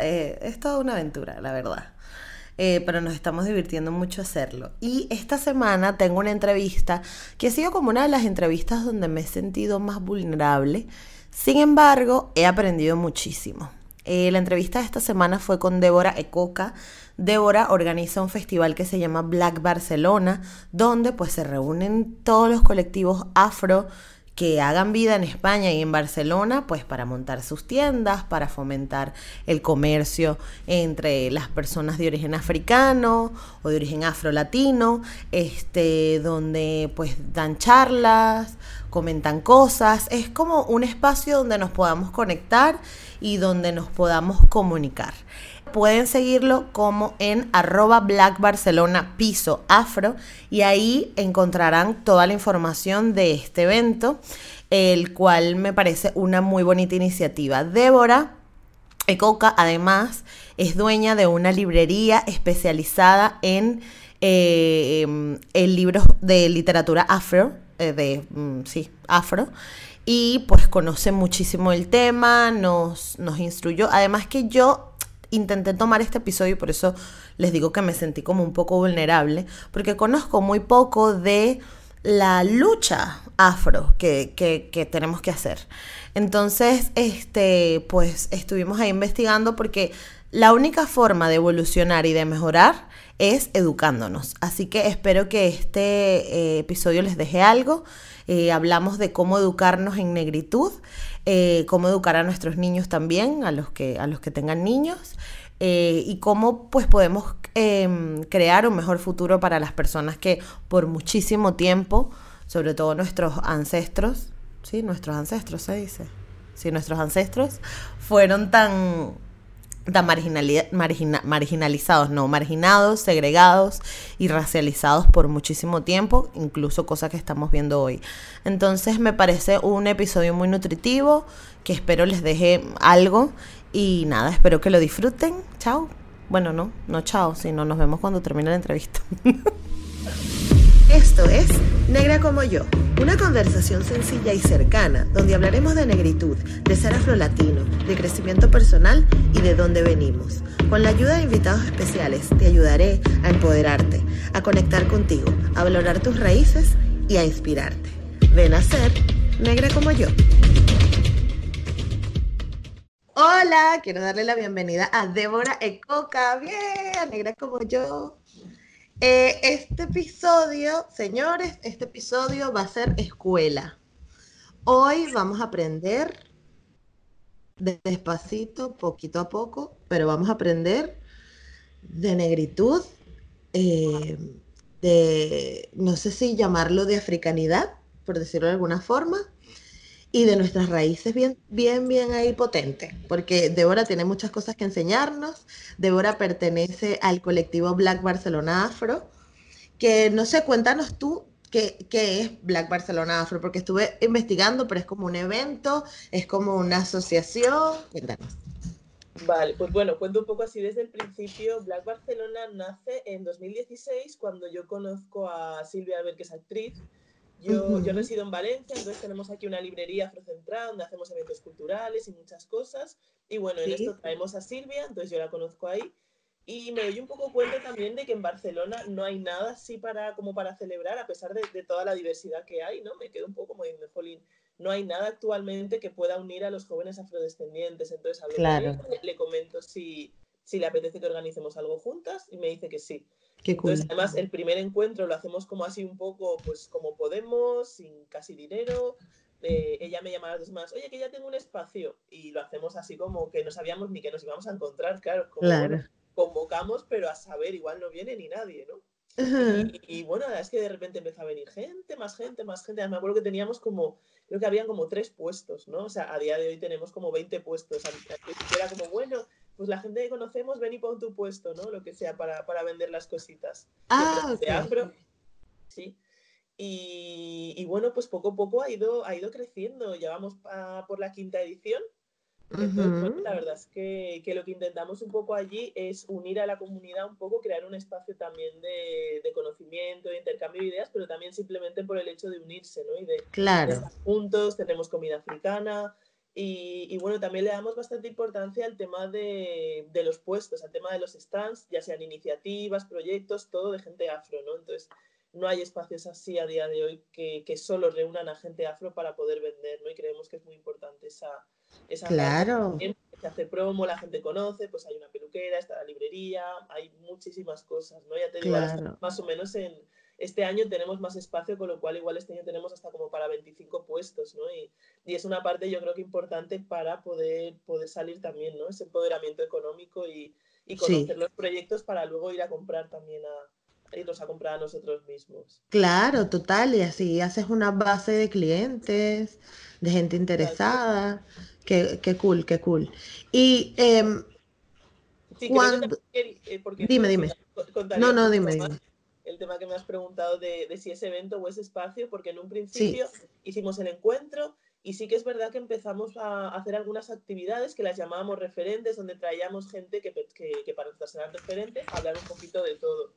eh, es toda una aventura, la verdad. Eh, pero nos estamos divirtiendo mucho hacerlo. Y esta semana tengo una entrevista que ha sido como una de las entrevistas donde me he sentido más vulnerable. Sin embargo, he aprendido muchísimo. Eh, la entrevista de esta semana fue con Débora Ecoca. Débora organiza un festival que se llama Black Barcelona, donde pues se reúnen todos los colectivos afro que hagan vida en España y en Barcelona, pues para montar sus tiendas, para fomentar el comercio entre las personas de origen africano o de origen afro-latino, este, donde pues dan charlas, comentan cosas, es como un espacio donde nos podamos conectar y donde nos podamos comunicar pueden seguirlo como en arroba Black Barcelona piso afro y ahí encontrarán toda la información de este evento, el cual me parece una muy bonita iniciativa. Débora Ecoca además es dueña de una librería especializada en, eh, libros de literatura afro, eh, de, mm, sí, afro y pues conoce muchísimo el tema, nos, nos instruyó. Además que yo intenté tomar este episodio por eso les digo que me sentí como un poco vulnerable, porque conozco muy poco de la lucha afro que, que, tenemos que hacer. Entonces, este, pues estuvimos ahí investigando porque la única forma de evolucionar y de mejorar es educándonos. Así que espero que este eh, episodio les deje algo. Eh, hablamos de cómo educarnos en negritud, eh, cómo educar a nuestros niños también, a los que, a los que tengan niños. y cómo pues podemos em, crear un mejor futuro para las personas que por muchísimo tiempo, sobre todo nuestros ancestros, sí, nuestros ancestros se dice, sí, nuestros ancestros fueron tan tan marginalizados, no, marginados, segregados y racializados por muchísimo tiempo, incluso cosas que estamos viendo hoy. Entonces me parece un episodio muy nutritivo, que espero les deje algo y nada, espero que lo disfruten. Chao. Bueno, no, no chao, sino nos vemos cuando termine la entrevista. Esto es Negra como yo, una conversación sencilla y cercana donde hablaremos de negritud, de ser afrolatino, de crecimiento personal y de dónde venimos. Con la ayuda de invitados especiales te ayudaré a empoderarte, a conectar contigo, a valorar tus raíces y a inspirarte. Ven a ser negra como yo. Hola, quiero darle la bienvenida a Débora Ecoca. Bien, negra como yo. Eh, este episodio, señores, este episodio va a ser escuela. Hoy vamos a aprender despacito, poquito a poco, pero vamos a aprender de negritud, eh, de, no sé si llamarlo de africanidad, por decirlo de alguna forma, y de nuestras raíces bien, bien, bien ahí potente, porque Débora tiene muchas cosas que enseñarnos. Débora pertenece al colectivo Black Barcelona Afro, que no sé, cuéntanos tú qué, qué es Black Barcelona Afro, porque estuve investigando, pero es como un evento, es como una asociación. Cuéntanos. Vale, pues bueno, cuento un poco así desde el principio. Black Barcelona nace en 2016 cuando yo conozco a Silvia Albert, que es actriz, yo, yo resido en Valencia, entonces tenemos aquí una librería afrocentrada donde hacemos eventos culturales y muchas cosas. Y bueno, en esto traemos a Silvia, entonces yo la conozco ahí. Y me doy un poco cuenta también de que en Barcelona no hay nada así para, como para celebrar, a pesar de, de toda la diversidad que hay, ¿no? Me quedo un poco como diciendo, jolín, no hay nada actualmente que pueda unir a los jóvenes afrodescendientes. Entonces, a claro. le comento si, si le apetece que organicemos algo juntas y me dice que sí. Entonces, además, el primer encuentro lo hacemos como así un poco, pues como podemos, sin casi dinero. Eh, ella me llama a las más, oye, que ya tengo un espacio. Y lo hacemos así como que no sabíamos ni que nos íbamos a encontrar, claro. Como, convocamos, pero a saber, igual no viene ni nadie, ¿no? Y, bueno, la verdad es que de repente empezó a venir gente, más gente, más gente. Me acuerdo que teníamos como, creo que habían como tres puestos, ¿no? O sea, a día de hoy tenemos como 20 puestos. Era como, bueno, pues la gente que conocemos, ven y pon tu puesto, ¿no? Lo que sea para, vender las cositas. Ah, sí. Y, bueno, pues poco a poco ha ido, ha ido creciendo. Ya vamos por la quinta edición la verdad es que, lo que intentamos un poco allí es unir a la comunidad un poco, crear un espacio también de, conocimiento, de intercambio de ideas, pero también simplemente por el hecho de unirse, ¿no? Y de, claro. estar juntos, tenemos comida africana, y, bueno, también le damos bastante importancia al tema de, los puestos, al tema de los stands, ya sean iniciativas, proyectos, todo de gente afro, ¿no? Entonces, no hay espacios así a día de hoy que, que solo reúnan a gente afro para poder vender, ¿no? Y creemos que es muy importante esa, claro. Se hace promo, la gente conoce, pues hay una peluquera, está la librería, hay muchísimas cosas, ¿no? Ya te digo, más o menos en este año tenemos más espacio, con lo cual igual este año tenemos hasta como para 25 puestos, ¿no? Y, y es una parte yo creo que importante para poder, poder salir también, ¿no? Ese empoderamiento económico y, y conocer los proyectos para luego ir a comprar también a, irlos a comprar a nosotros mismos. Claro, total, y así haces una base de clientes, de gente interesada. Qué, qué cool, qué cool. Y eh, cuando... dime, dime. No, no, dime, dime. El tema que me has preguntado de, de, si es evento o es espacio, porque en un principio hicimos el encuentro y sí que es verdad que empezamos a hacer algunas actividades que las llamábamos referentes, donde traíamos gente que, que, que para nosotros eran referentes, hablar un poquito de todo.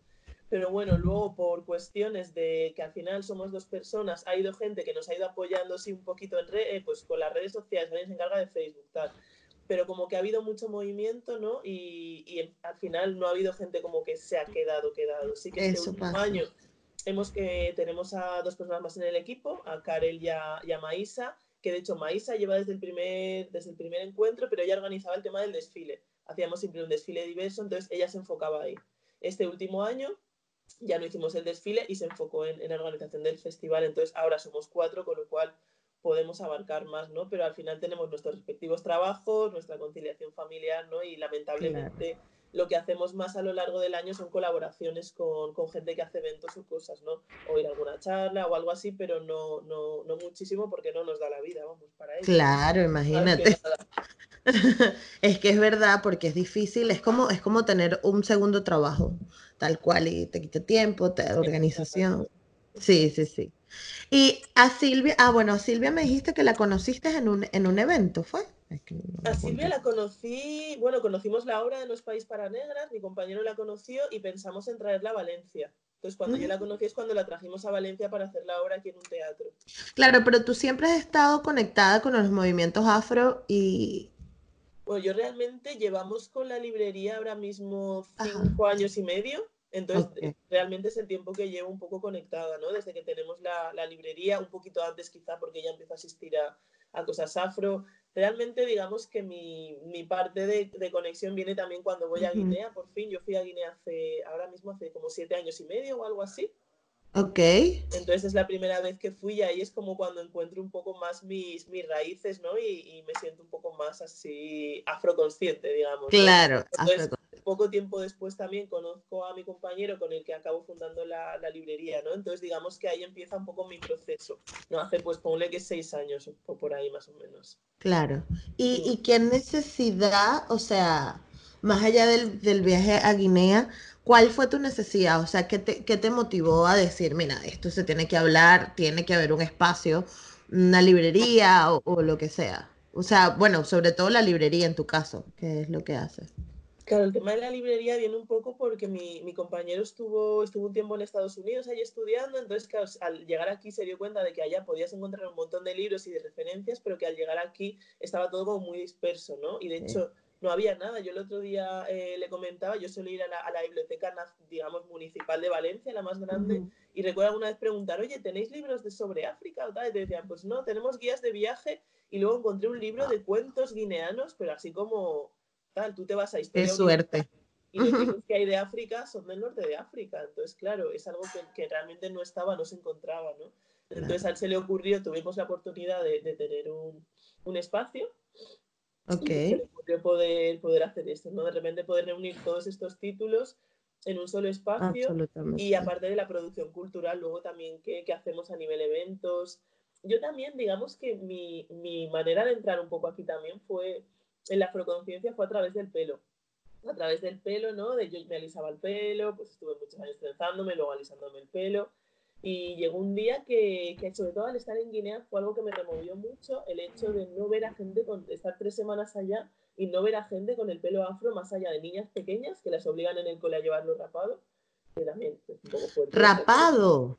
Pero bueno, luego por cuestiones de que al final somos dos personas, ha ido gente que nos ha ido apoyando sí un poquito en red, eh, pues con las redes sociales, alguien se encarga de Facebook, tal. Pero como que ha habido mucho movimiento, ¿no? Y, y al final no ha habido gente como que se ha quedado, quedado. Sí que este último año hemos que tenemos a dos personas más en el equipo, a Karel y a, y a Maísa, que de hecho Maísa lleva desde el, primer, desde el primer encuentro, pero ella organizaba el tema del desfile. Hacíamos siempre un desfile diverso, entonces ella se enfocaba ahí. Este último año ya no hicimos el desfile y se enfocó en, la organización del festival. Entonces ahora somos cuatro, con lo cual podemos abarcar más, ¿no? Pero al final tenemos nuestros respectivos trabajos, nuestra conciliación familiar, ¿no? Y lamentablemente lo que hacemos más a lo largo del año son colaboraciones con, con, gente que hace eventos o cosas, ¿no? O ir a alguna charla o algo así, pero no, no, no muchísimo porque no nos da la vida, vamos, para ello. Claro, imagínate. es que es verdad, porque es difícil, es como, es como tener un segundo trabajo, tal cual, y te quita tiempo, te organización. Sí, sí, sí. Y a Silvia, ah, bueno, Silvia me dijiste que la conociste en un, en un evento, ¿fue? a Silvia la conocí, bueno, conocimos la obra de Los País para Negras, mi compañero la conoció y pensamos en traerla a Valencia. Entonces, cuando yo la conocí es cuando la trajimos a Valencia para hacer la obra aquí en un teatro. Claro, pero tú siempre has estado conectada con los movimientos afro y, bueno, yo realmente llevamos con la librería ahora mismo cinco años y medio. Entonces, realmente es el tiempo que llevo un poco conectada, ¿no? Desde que tenemos la, la librería, un poquito antes quizá porque ya empiezo a asistir a, a cosas afro. Realmente, digamos que mi, mi parte de, de, conexión viene también cuando voy a Guinea, por fin. Yo fui a Guinea hace, ahora mismo hace como siete años y medio o algo así. Ok. Entonces es la primera vez que fui y ahí es como cuando encuentro un poco más mis, mis raíces, ¿no? Y, y me siento un poco más así afroconsciente, digamos. Claro. Entonces, poco tiempo después también conozco a mi compañero con el que acabo fundando la, la, librería, ¿no? Entonces digamos que ahí empieza un poco mi proceso, ¿no? Hace pues ponle que seis años o por ahí más o menos. Claro. ¿Y, y qué necesidad, o sea, más allá del, del viaje a Guinea, ¿Cuál fue tu necesidad? O sea, ¿qué te, qué te motivó a decir, mira, esto se tiene que hablar, tiene que haber un espacio, una librería o, lo que sea? O sea, bueno, sobre todo la librería en tu caso, ¿qué es lo que haces? Claro, el tema de la librería viene un poco porque mi, mi, compañero estuvo, estuvo un tiempo en Estados Unidos ahí estudiando, entonces claro, al llegar aquí se dio cuenta de que allá podías encontrar un montón de libros y de referencias, pero que al llegar aquí estaba todo como muy disperso, ¿no? Y de hecho no había nada. Yo el otro día eh, le comentaba, yo suelo ir a la, a la, biblioteca, digamos, municipal de Valencia, la más grande, y recuerdo alguna vez preguntar, oye, ¿tenéis libros de sobre África o tal? Y te decían, pues no, tenemos guías de viaje, y luego encontré un libro de cuentos guineanos, pero así como tal, tú te vas a historia. Qué suerte. Y los libros que hay de África son del norte de África. Entonces, claro, es algo que, que realmente no estaba, no se encontraba, ¿no? Entonces a él se le ocurrió, tuvimos la oportunidad de, de tener un, un espacio Ok. Poder, poder hacer esto, ¿no? De repente poder reunir todos estos títulos en un solo espacio. Y aparte de la producción cultural, luego también qué, hacemos a nivel eventos. Yo también, digamos que mi, mi manera de entrar un poco aquí también fue, en la afroconciencia fue a través del pelo a través del pelo, ¿no? De yo me alisaba el pelo, pues estuve muchos años trenzándome, luego alisándome el pelo. Y llegó un día que, que, sobre todo al estar en Guinea, fue algo que me removió mucho, el hecho de no ver a gente, con, estar tres semanas allá y no ver a gente con el pelo afro más allá de niñas pequeñas que las obligan en el cole a llevarlo rapado, que también es un poco fuerte. ¿Rapado?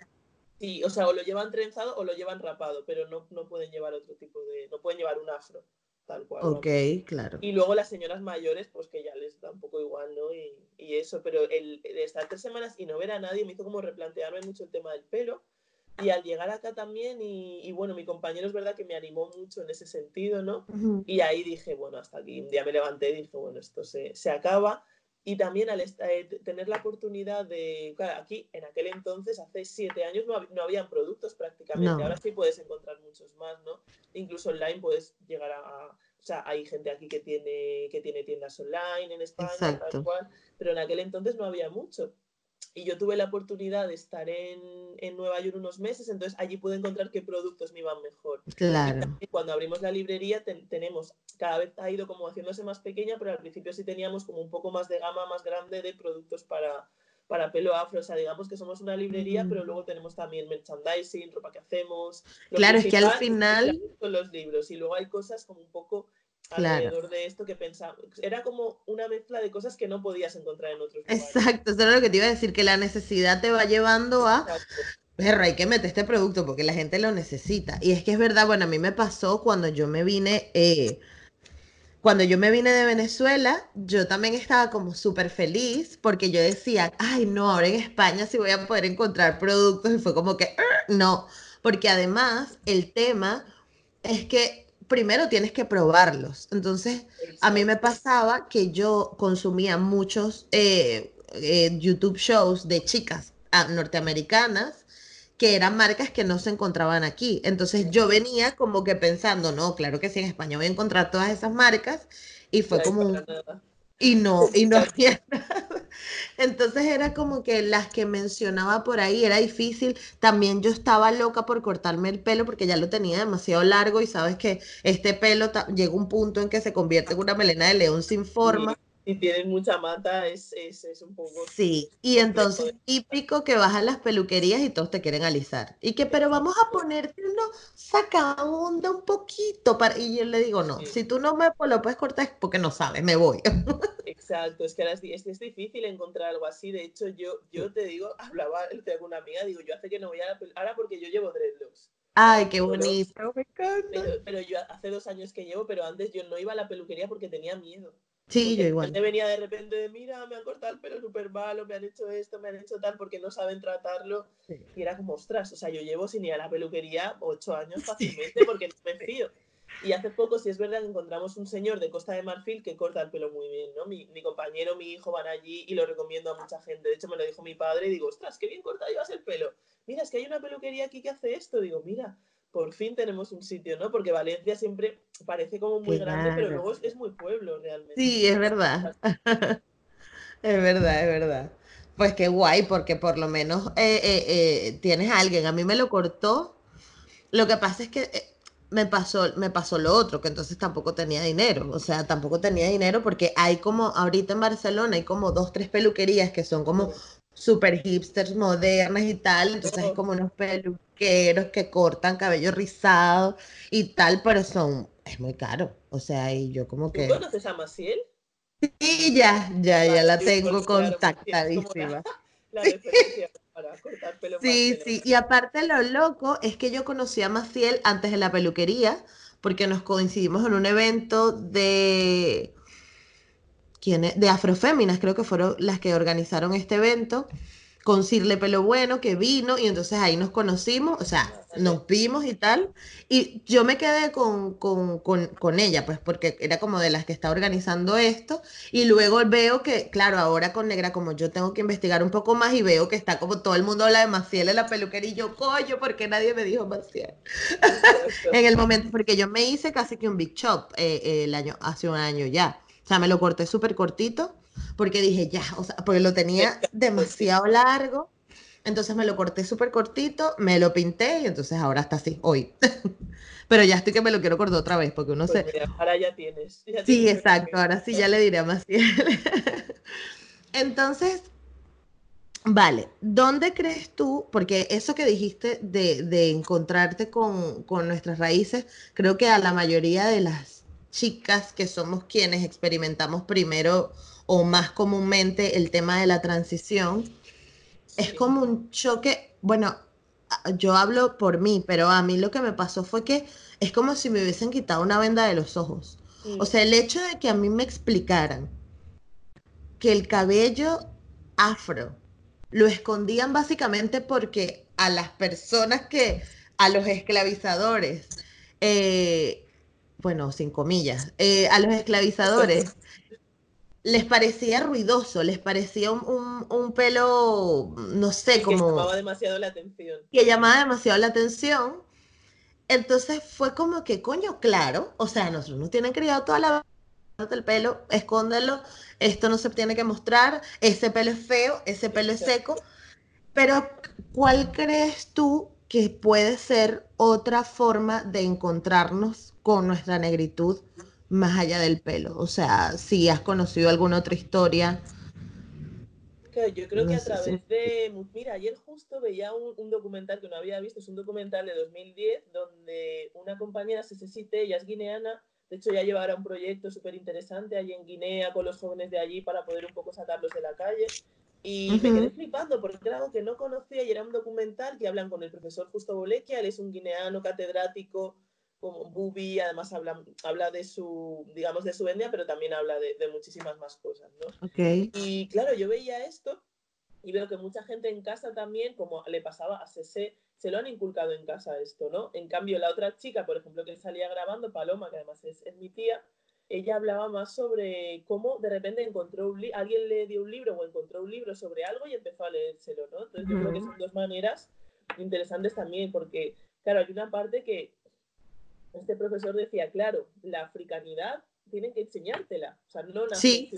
Sí, o sea, o lo llevan trenzado o lo llevan rapado, pero no, no pueden llevar otro tipo de, no pueden llevar un afro tal cual. Ok, claro. Y luego las señoras mayores, pues que ya les da un poco igual, ¿no? Y, y eso, pero el, de estar tres semanas y no ver a nadie me hizo como replantearme mucho el tema del pelo. Y al llegar acá también, y, y bueno, mi compañero es verdad que me animó mucho en ese sentido, ¿no? Y ahí dije, bueno, hasta aquí, un día me levanté y dije, bueno, esto se, se acaba. Y también al eh, tener la oportunidad de, claro, aquí en aquel entonces, hace siete años, no, no habían productos prácticamente. Ahora sí puedes encontrar muchos más, ¿no? Incluso online puedes llegar a, o sea, hay gente aquí que tiene, que tiene tiendas online en España, tal cual, pero en aquel entonces no había mucho. Y yo tuve la oportunidad de estar en, en, Nueva York unos meses, entonces allí pude encontrar qué productos me iban mejor. Claro. Y cuando abrimos la librería tenemos, cada vez ha ido como haciéndose más pequeña, pero al principio sí teníamos como un poco más de gama más grande de productos para, para pelo afro. O sea, digamos que somos una librería, pero mm. luego tenemos también merchandising, ropa que hacemos. Claro, es que al final... Con los libros. Y luego hay cosas como un poco alrededor de esto que pensaba. Era como una mezcla de cosas que no podías encontrar en otros lugares. Exacto, eso era lo que te iba a decir, que la necesidad te va llevando a... Perro, hay que meter este producto porque la gente lo necesita. Y es que es verdad, bueno, a mí me pasó cuando yo me vine, eh, cuando yo me vine de Venezuela, yo también estaba como súper feliz porque yo decía, ay, no, ahora en España sí voy a poder encontrar productos. Y fue como que, no, porque además el tema es que primero tienes que probarlos. Entonces, a mí me pasaba que yo consumía muchos eh, eh, YouTube shows de chicas ah, norteamericanas que eran marcas que no se encontraban aquí. Entonces yo venía como que pensando, no, claro que sí, en España voy a encontrar todas esas marcas. Y fue como un, y no, y no había nada. Entonces era como que las que mencionaba por ahí era difícil. También yo estaba loca por cortarme el pelo porque ya lo tenía demasiado largo y sabes que este pelo llega un punto en que se convierte en una melena de león sin forma si tienen mucha mata es, es, es un poco... Sí, y entonces típico que vas a las peluquerías y todos te quieren alisar. Y que, pero vamos a ponerte uno saca onda un poquito. Para... Y yo le digo, no, si tú no me lo puedes cortar es porque no sabes, me voy. Exacto, es que ahora es, es, difícil encontrar algo así. De hecho, yo, yo te digo, hablaba con una amiga, digo, yo hace que no voy a la ahora porque yo llevo dreadlocks. Ay, qué bonito, me encanta. Pero, pero, yo hace dos años que llevo, pero antes yo no iba a la peluquería porque tenía miedo. Sí, yo igual. Me venía de repente de, mira, me han cortado el pelo súper malo, me han hecho esto, me han hecho tal, porque no saben tratarlo. Y era como, ostras, o sea, yo llevo sin ir a la peluquería ocho años fácilmente porque no me fío. Y hace poco, si es verdad, encontramos un señor de Costa de Marfil que corta el pelo muy bien, ¿no? Mi, mi, compañero, mi hijo van allí y lo recomiendo a mucha gente. De hecho, me lo dijo mi padre y digo, ostras, qué bien corta llevas el pelo. Mira, es que hay una peluquería aquí que hace esto. Digo, mira, por fin tenemos un sitio, ¿no? Porque Valencia siempre parece como muy grande, pero luego es, muy pueblo realmente. Sí, es verdad. es verdad, es verdad. Pues qué guay, porque por lo menos eh, eh, eh, tienes a alguien. A mí me lo cortó. Lo que pasa es que me pasó, me pasó lo otro, que entonces tampoco tenía dinero. O sea, tampoco tenía dinero porque hay como, ahorita en Barcelona hay como dos, tres peluquerías que son como super hipsters modernas y tal. Entonces hay como unos peluqueros que cortan cabello rizado y tal, pero son, es muy caro. O sea, y yo como que... ¿Tú conoces a Maciel? Sí, ya, ya, ya la tengo contactadísima. sí, sí, y aparte lo loco es que yo conocí a Maciel antes de la peluquería, porque nos coincidimos en un evento de... ¿Quién De Afroféminas, creo que fueron las que organizaron este evento con Cirle Pelo Bueno, que vino, y entonces ahí nos conocimos, o sea, nos vimos y tal, y yo me quedé con, con, con, con, ella, pues porque era como de las que está organizando esto, y luego veo que, claro, ahora con Negra, como yo tengo que investigar un poco más, y veo que está como todo el mundo habla de Maciel en la peluquería, y yo, coño, porque nadie me dijo Maciel? en el momento, porque yo me hice casi que un big chop eh, el año, hace un año ya, o sea, me lo corté súper cortito, porque dije, ya, o sea, porque lo tenía demasiado largo, entonces me lo corté súper cortito, me lo pinté y entonces ahora está así, hoy. Pero ya estoy que me lo quiero cortar otra vez, porque uno Pues se... mira, ahora ya tienes. ya Sí, tienes exacto, ahora sí ya le diré a Maciel. Entonces, vale, ¿dónde crees tú? Porque eso que dijiste de, de encontrarte con, con nuestras raíces, creo que a la mayoría de las chicas que somos quienes experimentamos primero o más comúnmente el tema de la transición, es como un choque, bueno, yo hablo por mí, pero a mí lo que me pasó fue que es como si me hubiesen quitado una venda de los ojos. O sea, el hecho de que a mí me explicaran que el cabello afro lo escondían básicamente porque a las personas que, a los esclavizadores, eh, bueno, sin comillas, eh, a los esclavizadores les parecía ruidoso, les parecía un, un- un pelo, no sé, y que como llamaba demasiado la atención. que llamaba demasiado la atención. Entonces fue como que, coño, claro, o sea, nosotros nos tienen criado toda la el pelo, escóndelo, esto no se tiene que mostrar, ese pelo es feo, ese pelo es seco. Pero, ¿cuál crees tú que puede ser otra forma de encontrarnos con nuestra negritud más allá del pelo? O sea, si has conocido alguna otra historia. Claro, yo creo que No a sé través si- de... Mira, ayer justo veía un, un documental que no había visto, es un documental de 2010 donde una compañera, Sesesite, ella es guineana, de hecho ya lleva ahora un proyecto súper interesante allí en Guinea con los jóvenes de allí para poder un poco sacarlos de la calle. Y me quedé flipando porque era algo que no conocía y era un documental que hablan con el profesor Justo Bolequia, él es un guineano catedrático como Bubi, además habla, habla de su, digamos, de su etnia, pero también habla de, de muchísimas más cosas, ¿no? Ok. Y claro, yo veía esto y veo que mucha gente en casa también, como le pasaba a Cese, se lo han inculcado en casa esto, ¿no? En cambio, la otra chica, por ejemplo, que salía grabando, Paloma, que además es, es mi tía, ella hablaba más sobre cómo de repente encontró un alguien le dio un libro o encontró un libro sobre algo y empezó a leérselo, ¿no? Entonces yo creo que son dos maneras interesantes también, porque, claro, hay una parte que este profesor decía, claro, la africanidad tienen que enseñártela, o sea, no naces Sí.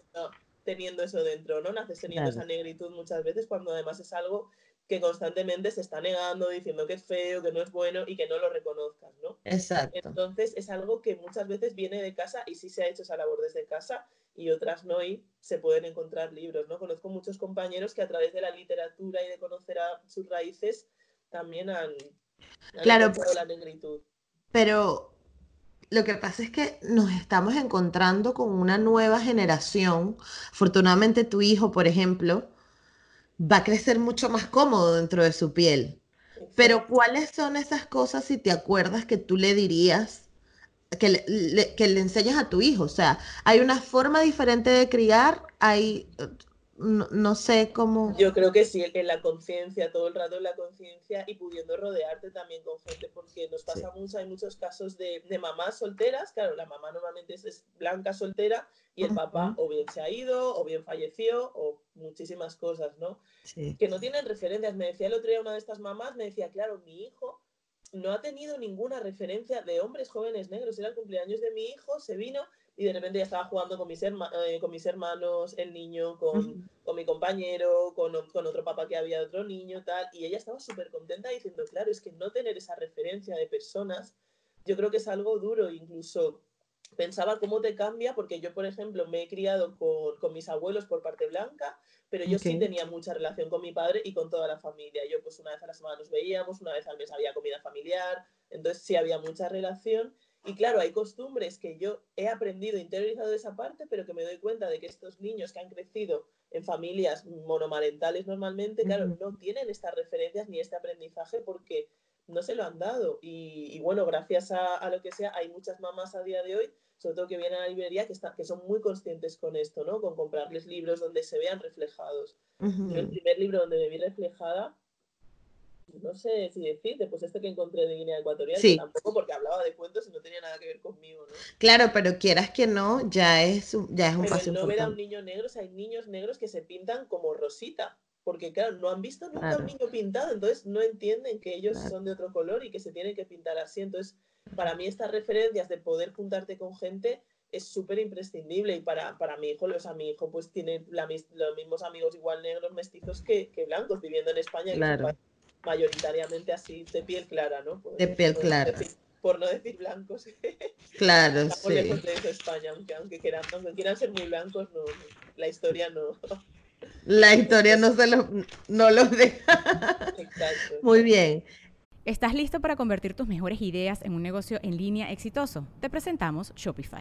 teniendo eso dentro, no naces teniendo Claro. esa negritud muchas veces cuando además es algo que constantemente se está negando, diciendo que es feo, que no es bueno y que no lo reconozcas, ¿no? Exacto. Entonces es algo que muchas veces viene de casa y sí se ha hecho esa labor desde casa y otras no y se pueden encontrar libros, ¿no? Conozco muchos compañeros que a través de la literatura y de conocer a sus raíces también han, han Claro, encontrado la negritud. Pero lo que pasa es que nos estamos encontrando con una nueva generación. Afortunadamente tu hijo, por ejemplo, va a crecer mucho más cómodo dentro de su piel. Pero ¿cuáles son esas cosas, si te acuerdas, que tú le dirías, que le, le- que le enseñas a tu hijo? O sea, hay una forma diferente de criar, hay, no, no sé cómo... Yo creo que sí, en la conciencia, todo el rato en la conciencia y pudiendo rodearte también con gente, porque nos pasa mucho, hay muchos casos de, de mamás solteras, claro, la mamá normalmente es, es blanca soltera y el papá o bien se ha ido, o bien falleció, o muchísimas cosas, ¿no? Sí. que no tienen referencias. Me decía el otro día una de estas mamás, me decía, claro, mi hijo no ha tenido ninguna referencia de hombres jóvenes negros. Era el cumpleaños de mi hijo, se vino y de repente ya estaba jugando con mis, herma- eh, con mis hermanos, el niño, con, con mi compañero, con, con otro papá que había otro niño, tal. Y ella estaba súper contenta diciendo, claro, es que no tener esa referencia de personas, yo creo que es algo duro, incluso pensaba cómo te cambia, porque yo, por ejemplo, me he criado con, con mis abuelos por parte blanca, pero yo sí Ok. tenía mucha relación con mi padre y con toda la familia. Yo pues una vez a la semana nos veíamos, una vez al mes había comida familiar, entonces sí había mucha relación. Y claro, hay costumbres que yo he aprendido, interiorizado de esa parte, pero que me doy cuenta de que estos niños que han crecido en familias monomarentales normalmente, claro, no tienen estas referencias ni este aprendizaje porque no se lo han dado. Y, y bueno, gracias a, a lo que sea, hay muchas mamás a día de hoy, sobre todo que vienen a la librería, que, están, que son muy conscientes con esto, ¿no? Con comprarles libros donde se vean reflejados. Yo el primer libro donde me vi reflejada, no sé si decirte, pues este que encontré de Guinea Ecuatorial, Sí. que tampoco porque hablaba de cuentos y no tenía nada que ver conmigo, ¿no? Claro, pero quieras que no, ya es, un- ya es un Pero paso el no ver a un importante. niño negro, o sea, hay niños negros que se pintan como Rosita, porque claro, no han visto nunca a un niño pintado, entonces no entienden que ellos Claro. son de otro color y que se tienen que pintar así. Entonces, para mí estas referencias de poder juntarte con gente es súper imprescindible y para, para mi hijo, o sea, mi hijo pues tiene los mismos amigos igual negros mestizos que, blancos viviendo en España, claro. Mayoritariamente así de piel clara, ¿no? de piel clara. por no decir blancos. Claro, sí. lejos de eso España, aunque, aunque, quieran, aunque quieran ser muy blancos, no, la historia no. La historia no se los, no los deja. Exacto. Muy bien. ¿Estás listo para convertir tus mejores ideas en un negocio en línea exitoso? Te presentamos Shopify.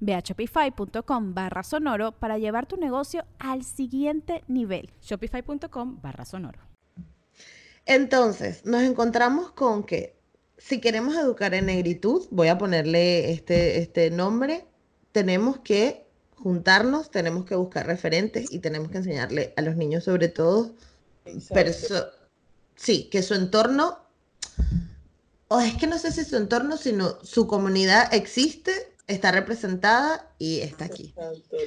Ve a shopify.com barra sonoro para llevar tu negocio al siguiente nivel. Shopify.com barra sonoro. Entonces, nos encontramos con que si queremos educar en negritud, voy a ponerle este, este nombre, tenemos que juntarnos, tenemos que buscar referentes y tenemos que enseñarle a los niños sobre todo, sí, que su entorno, o es que no sé si su entorno, sino su comunidad existe está representada y está aquí.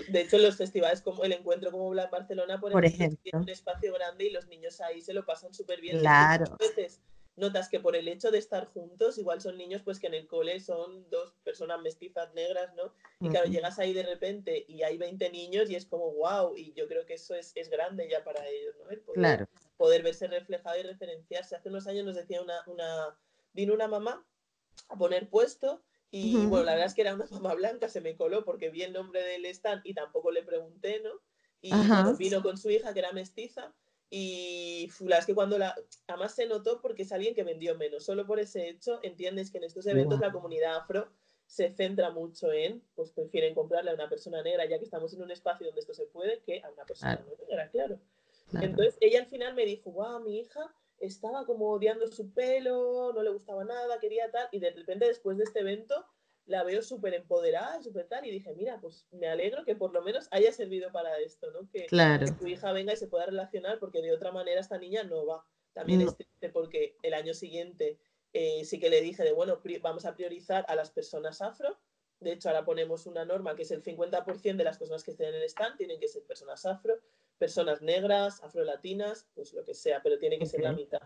De hecho, los festivales como el encuentro como Black Barcelona, por, ejemplo, tienen un espacio grande y los niños ahí se lo pasan súper bien. Claro. veces notas que por el hecho de estar juntos, igual son niños pues que en el cole son dos personas mestizas negras, ¿no? Y claro, llegas ahí de repente y hay 20 niños y es como wow, y yo creo que eso es, es grande ya para ellos, ¿no? poder, claro. poder verse reflejado y referenciarse. Hace unos años nos decía una, una, vino una mamá a poner puesto y bueno, la verdad es que era una mamá blanca, se me coló porque vi el nombre del stand y tampoco le pregunté, ¿no? Y vino con su hija que era mestiza y la es que cuando la... Además se notó porque es alguien que vendió menos. Solo por ese hecho entiendes que en estos eventos la comunidad afro se centra mucho en, pues prefieren comprarle a una persona negra ya que estamos en un espacio donde esto se puede que a una persona negra, claro. Entonces ella al final me dijo, wow, mi hija estaba como odiando su pelo, no le gustaba nada, quería tal, y de repente después de este evento la veo súper empoderada, súper tal, y dije, mira, pues me alegro que por lo menos haya servido para esto, ¿no? Que, tu hija venga y se pueda relacionar, porque de otra manera esta niña no va. También es triste porque el año siguiente eh, sí que le dije de, bueno, vamos a priorizar a las personas afro, de hecho, ahora ponemos una norma que es el 50% de las personas que estén en el stand tienen que ser personas afro, personas negras, afrolatinas, pues lo que sea, pero tiene que ser la mitad.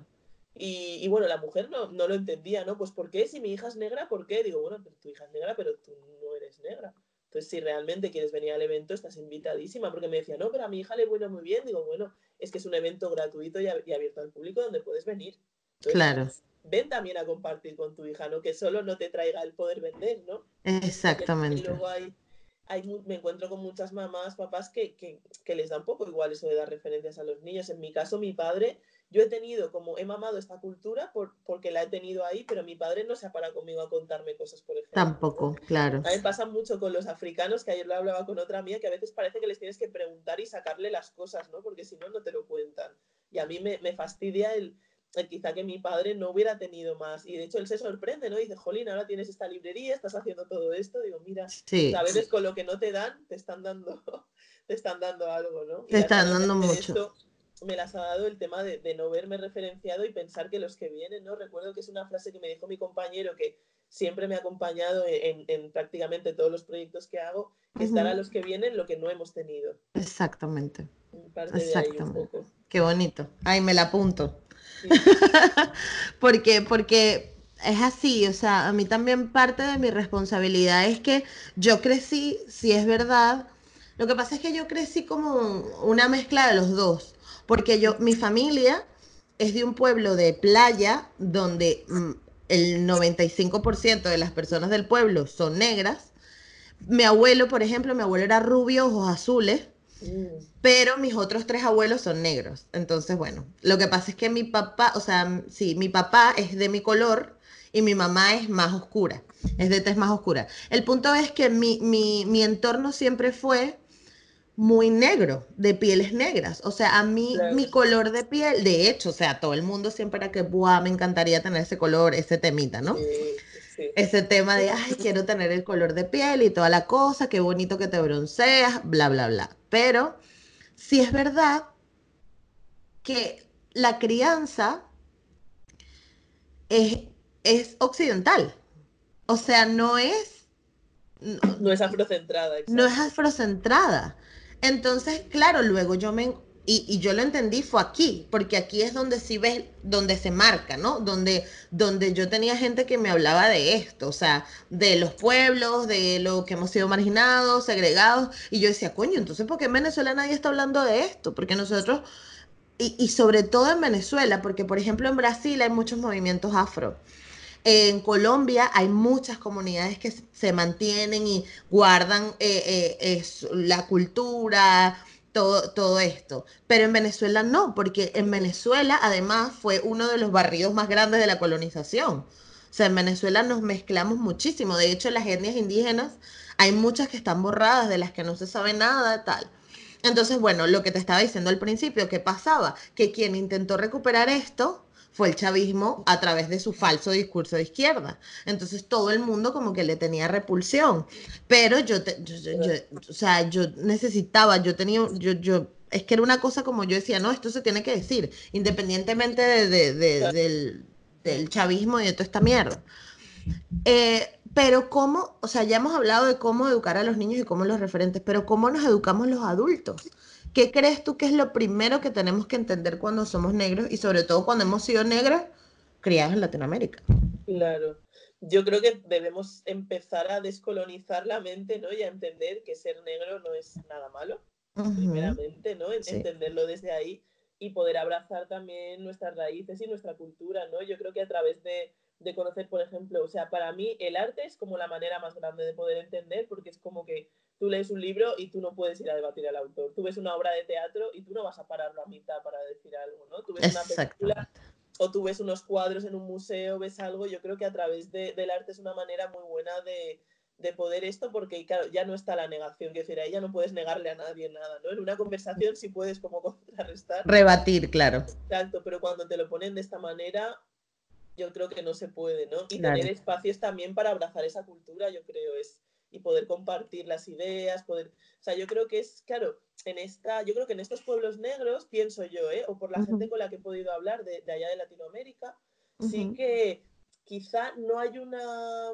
Y, bueno, la mujer no, no, lo entendía, ¿no? Pues ¿por qué? Si mi hija es negra, ¿por qué? Digo, bueno, tu hija es negra, pero tú no eres negra. Entonces, si realmente quieres venir al evento, estás invitadísima, porque me decía, no, pero a mi hija le bueno muy bien. Digo, bueno, es que es un evento gratuito y, abierto al público donde puedes venir. claro. Ven también a compartir con tu hija, ¿no? Que solo no te traiga el poder vender, ¿no? Exactamente. Y luego hay me encuentro con muchas mamás, papás que, les da un poco igual eso de dar referencias a los niños. En mi caso, mi padre, yo he tenido como, he mamado esta cultura por, porque la he tenido ahí, pero mi padre no se ha parado conmigo a contarme cosas, por ejemplo. Tampoco, claro. A mí pasa mucho con los africanos, que ayer lo hablaba con otra mía, que a veces parece que les tienes que preguntar y sacarle las cosas, ¿no? Porque si no, no te lo cuentan. Y a mí me, me fastidia el, quizá que mi padre no hubiera tenido más. Y de hecho él se sorprende, ¿no? Dice, Jolín, ahora tienes esta librería, estás haciendo todo esto. Digo, mira, a veces con lo que no te dan, te están dando, te están dando algo, ¿no? te están dando mucho. me las ha dado el tema de, no verme referenciado y pensar que los que vienen, ¿no? Recuerdo que es una frase que me dijo mi compañero que siempre me ha acompañado en, prácticamente todos los proyectos que hago, que estar a los que vienen lo que no hemos tenido. Exactamente. Exactamente. Qué bonito. Ay, me la apunto. porque, porque es así, o sea, a mí también parte de mi responsabilidad es que yo crecí, si es verdad, lo que pasa es que yo crecí como una mezcla de los dos, porque yo, mi familia es de un pueblo de playa donde mm, el 95% de las personas del pueblo son negras. Mi abuelo, por ejemplo, mi abuelo era rubio, ojos azules, pero mis otros tres abuelos son negros. Entonces, bueno, lo que pasa es que mi papá, o sea, sí, mi papá es de mi color y mi mamá es más oscura, es de tez más oscura. El punto es que mi, mi, mi entorno siempre fue muy negro, de pieles negras. O sea, a mí mi color de piel, de hecho, o sea, todo el mundo siempre era que, Buah, me encantaría tener ese color, ese temita, ¿no? Ese tema de, ay, quiero tener el color de piel y toda la cosa, qué bonito que te bronceas, bla, bla, bla. Pero sí es verdad que la crianza es, es occidental. O sea, no es... No, es afrocentrada. No es afrocentrada. Entonces, claro, luego yo me... Y, yo lo entendí fue aquí, porque aquí es donde sí ves, donde se marca, ¿no? Donde, donde yo tenía gente que me hablaba de esto, o sea, de los pueblos, de lo que hemos sido marginados, segregados, y yo decía, coño, entonces, ¿por qué en Venezuela nadie está hablando de esto? Porque nosotros, y, y sobre todo en Venezuela, porque por ejemplo en Brasil hay muchos movimientos afro. En Colombia hay muchas comunidades que se mantienen y guardan eh, eh, la cultura, todo, todo, esto. Pero en Venezuela no, porque en Venezuela además fue uno de los barrios más grandes de la colonización. O sea, en Venezuela nos mezclamos muchísimo. De hecho, las etnias indígenas hay muchas que están borradas, de las que no se sabe nada, tal. Entonces, bueno, lo que te estaba diciendo al principio, ¿qué pasaba? Que quien intentó recuperar esto fue el chavismo a través de su falso discurso de izquierda. Entonces todo el mundo como que le tenía repulsión. Pero yo, o sea, yo necesitaba, yo tenía, yo, yo, es que era una cosa como yo decía, no, esto se tiene que decir, independientemente de, del, del, chavismo y de toda esta mierda. Eh, pero cómo, o sea, ya hemos hablado de cómo educar a los niños y cómo los referentes, pero cómo nos educamos los adultos. ¿Qué crees tú que es lo primero que tenemos que entender cuando somos negros y sobre todo cuando hemos sido negros criados en Latinoamérica? Claro. Yo creo que debemos empezar a descolonizar la mente, ¿no? Y a entender que ser negro no es nada malo, primeramente, ¿no? Entenderlo desde ahí y poder abrazar también nuestras raíces y nuestra cultura, ¿no? Yo creo que a través de, de conocer, por ejemplo, o sea, para mí el arte es como la manera más grande de poder entender, porque es como que tú lees un libro y tú no puedes ir a debatir al autor. Tú ves una obra de teatro y tú no vas a parar la mitad para decir algo, ¿no? Tú ves una película o tú ves unos cuadros en un museo, ves algo. Yo creo que a través del arte es una manera muy buena de, poder esto, porque claro, ya no está la negación, que decir, ahí ya no puedes negarle a nadie nada, ¿no? En una conversación sí puedes como contrarrestar. Rebatir, claro. Exacto, pero cuando te lo ponen de esta manera, yo creo que no se puede, ¿no? Y tener espacios también para abrazar esa cultura, yo creo, es, y poder compartir las ideas, poder, o sea, yo creo que es, claro, en esta, yo creo que en estos pueblos negros, pienso yo, ¿eh? o por la gente con la que he podido hablar de, allá de Latinoamérica, sí que quizá no hay una,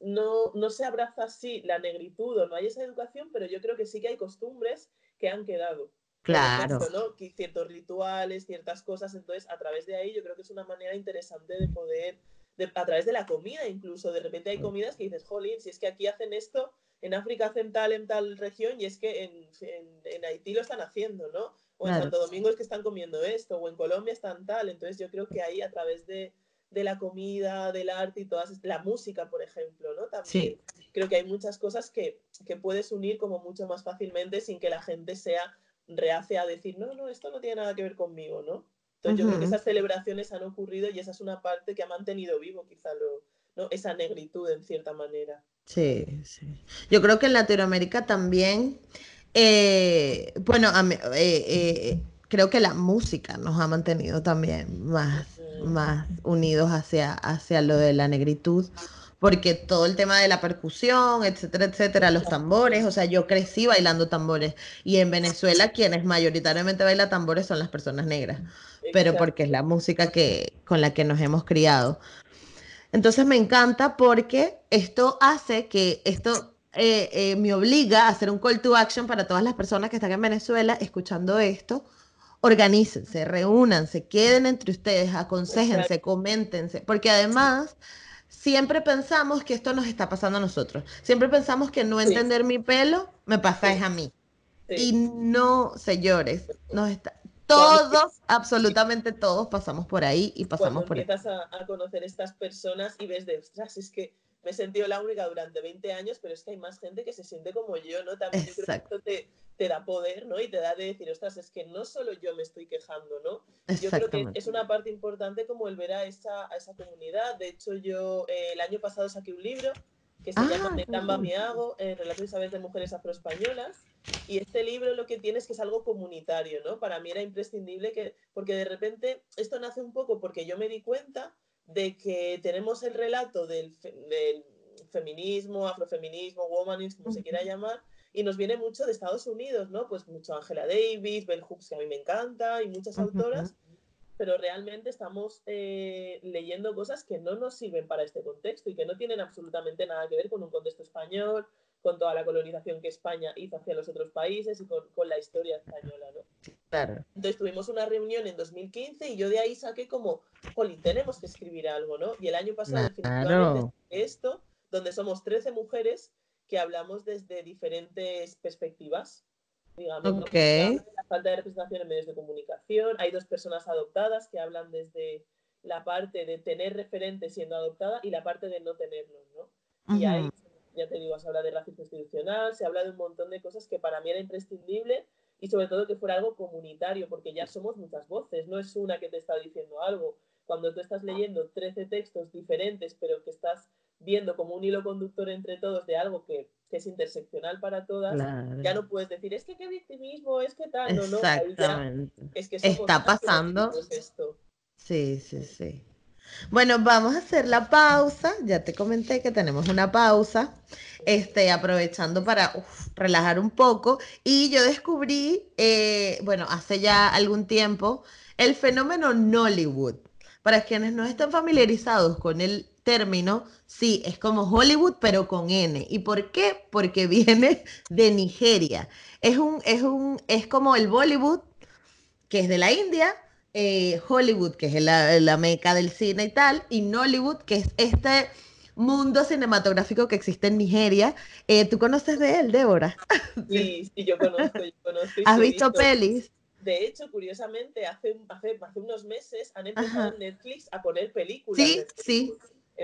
no, no se abraza así la negritud o no hay esa educación, pero yo creo que sí que hay costumbres que han quedado. Claro. ¿no? Ciertos rituales, ciertas cosas, entonces a través de ahí yo creo que es una manera interesante de poder a través de la comida incluso. De repente hay mm. comidas que dices, jolín, si es que aquí hacen esto, en África hacen tal en tal región y es que en, en, Haití lo están haciendo, ¿no? O en Santo Domingo es que están comiendo esto, o en Colombia están tal. Entonces yo creo que ahí a través de, de la comida, del arte y todas, la música, por ejemplo, ¿no? También creo que hay muchas cosas que, que puedes unir como mucho más fácilmente sin que la gente sea reacia a decir, no, no, esto no tiene nada que ver conmigo, ¿no? Entonces yo creo que esas celebraciones han ocurrido y esa es una parte que ha mantenido vivo quizá lo, ¿no? esa negritud en cierta manera. Sí, sí. Yo creo que en Latinoamérica también, eh, bueno, eh, eh, creo que la música nos ha mantenido también más, más unidos hacia, hacia lo de la negritud porque todo el tema de la percusión, etcétera, etcétera, los tambores, o sea, yo crecí bailando tambores y en Venezuela quienes mayoritariamente bailan tambores son las personas negras, pero porque es la música que con la que nos hemos criado. Entonces me encanta porque esto hace que esto eh, eh, me obliga a hacer un call to action para todas las personas que están en Venezuela escuchando esto. Organícense, reúnanse, queden entre ustedes, aconsejense, coméntense, porque además siempre pensamos que esto nos está pasando a nosotros. Siempre pensamos que no entender mi pelo me pasa es a mí. Y no, señores, nos está, todos, absolutamente todos pasamos por ahí y pasamos por ahí. Empiezas a, a, conocer estas personas y ves de, ostras, es que me he sentido la única durante 20 años, pero es que hay más gente que se siente como yo, ¿no? También yo creo que esto te, te, da poder, ¿no? Y te da de decir, ostras, es que no solo yo me estoy quejando, ¿no? Yo creo que es una parte importante como el ver a esa, a esa comunidad. De hecho, yo eh, el año pasado saqué un libro que se llama Netamba Miago, eh, Relatos y de Mujeres Afroespañolas. Y este libro lo que tiene es que es algo comunitario, ¿no? Para mí era imprescindible que, porque de repente esto nace un poco porque yo me di cuenta de que tenemos el relato del, feminismo, afrofeminismo, womanismo, como se quiera llamar, y nos viene mucho de Estados Unidos, ¿no? Pues mucho Angela Davis, Bell Hooks, que a mí me encanta, y muchas autoras, pero realmente estamos eh, leyendo cosas que no nos sirven para este contexto y que no tienen absolutamente nada que ver con un contexto español, con toda la colonización que España hizo hacia los otros países y con, con la historia española, ¿no? Claro. Entonces tuvimos una reunión en 2015 y yo de ahí saqué como, jolín, tenemos que escribir algo, ¿no? Y el año pasado, definitivamente, esto, donde somos 13 mujeres que hablamos desde diferentes perspectivas, digamos, okay. la falta de representación en medios de comunicación, hay dos personas adoptadas que hablan desde la parte de tener referentes siendo adoptada y la parte de no tenerlos, ¿no? Y ahí ya te digo, se habla de racismo institucional, se habla de un montón de cosas que para mí era imprescindible y sobre todo que fuera algo comunitario, porque ya somos muchas voces, no es una que te está diciendo algo. Cuando tú estás leyendo 13 textos diferentes, pero que estás viendo como un hilo conductor entre todos de algo que, que es interseccional para todas, ya no puedes decir, es que qué victimismo, es que tal, no, no. Exactamente. es que está pasando. Esto. Sí, sí, sí. Bueno, vamos a hacer la pausa. Ya te comenté que tenemos una pausa. Este, aprovechando para relajar un poco. Y yo descubrí, eh, bueno, hace ya algún tiempo, el fenómeno Nollywood. Para quienes no están familiarizados con el término, sí, es como Hollywood, pero con N. ¿Y por qué? Porque viene de Nigeria. Es un, es un, es como el Bollywood, que es de la India, eh, Hollywood, que es la, meca del cine y tal, y Nollywood, que es este mundo cinematográfico que existe en Nigeria. Eh, ¿Tú conoces de él, Débora? Sí, sí, yo conozco, yo conozco. ¿Has visto, pelis? De hecho, curiosamente, hace, hace, hace unos meses han empezado Netflix a poner películas. Sí, sí.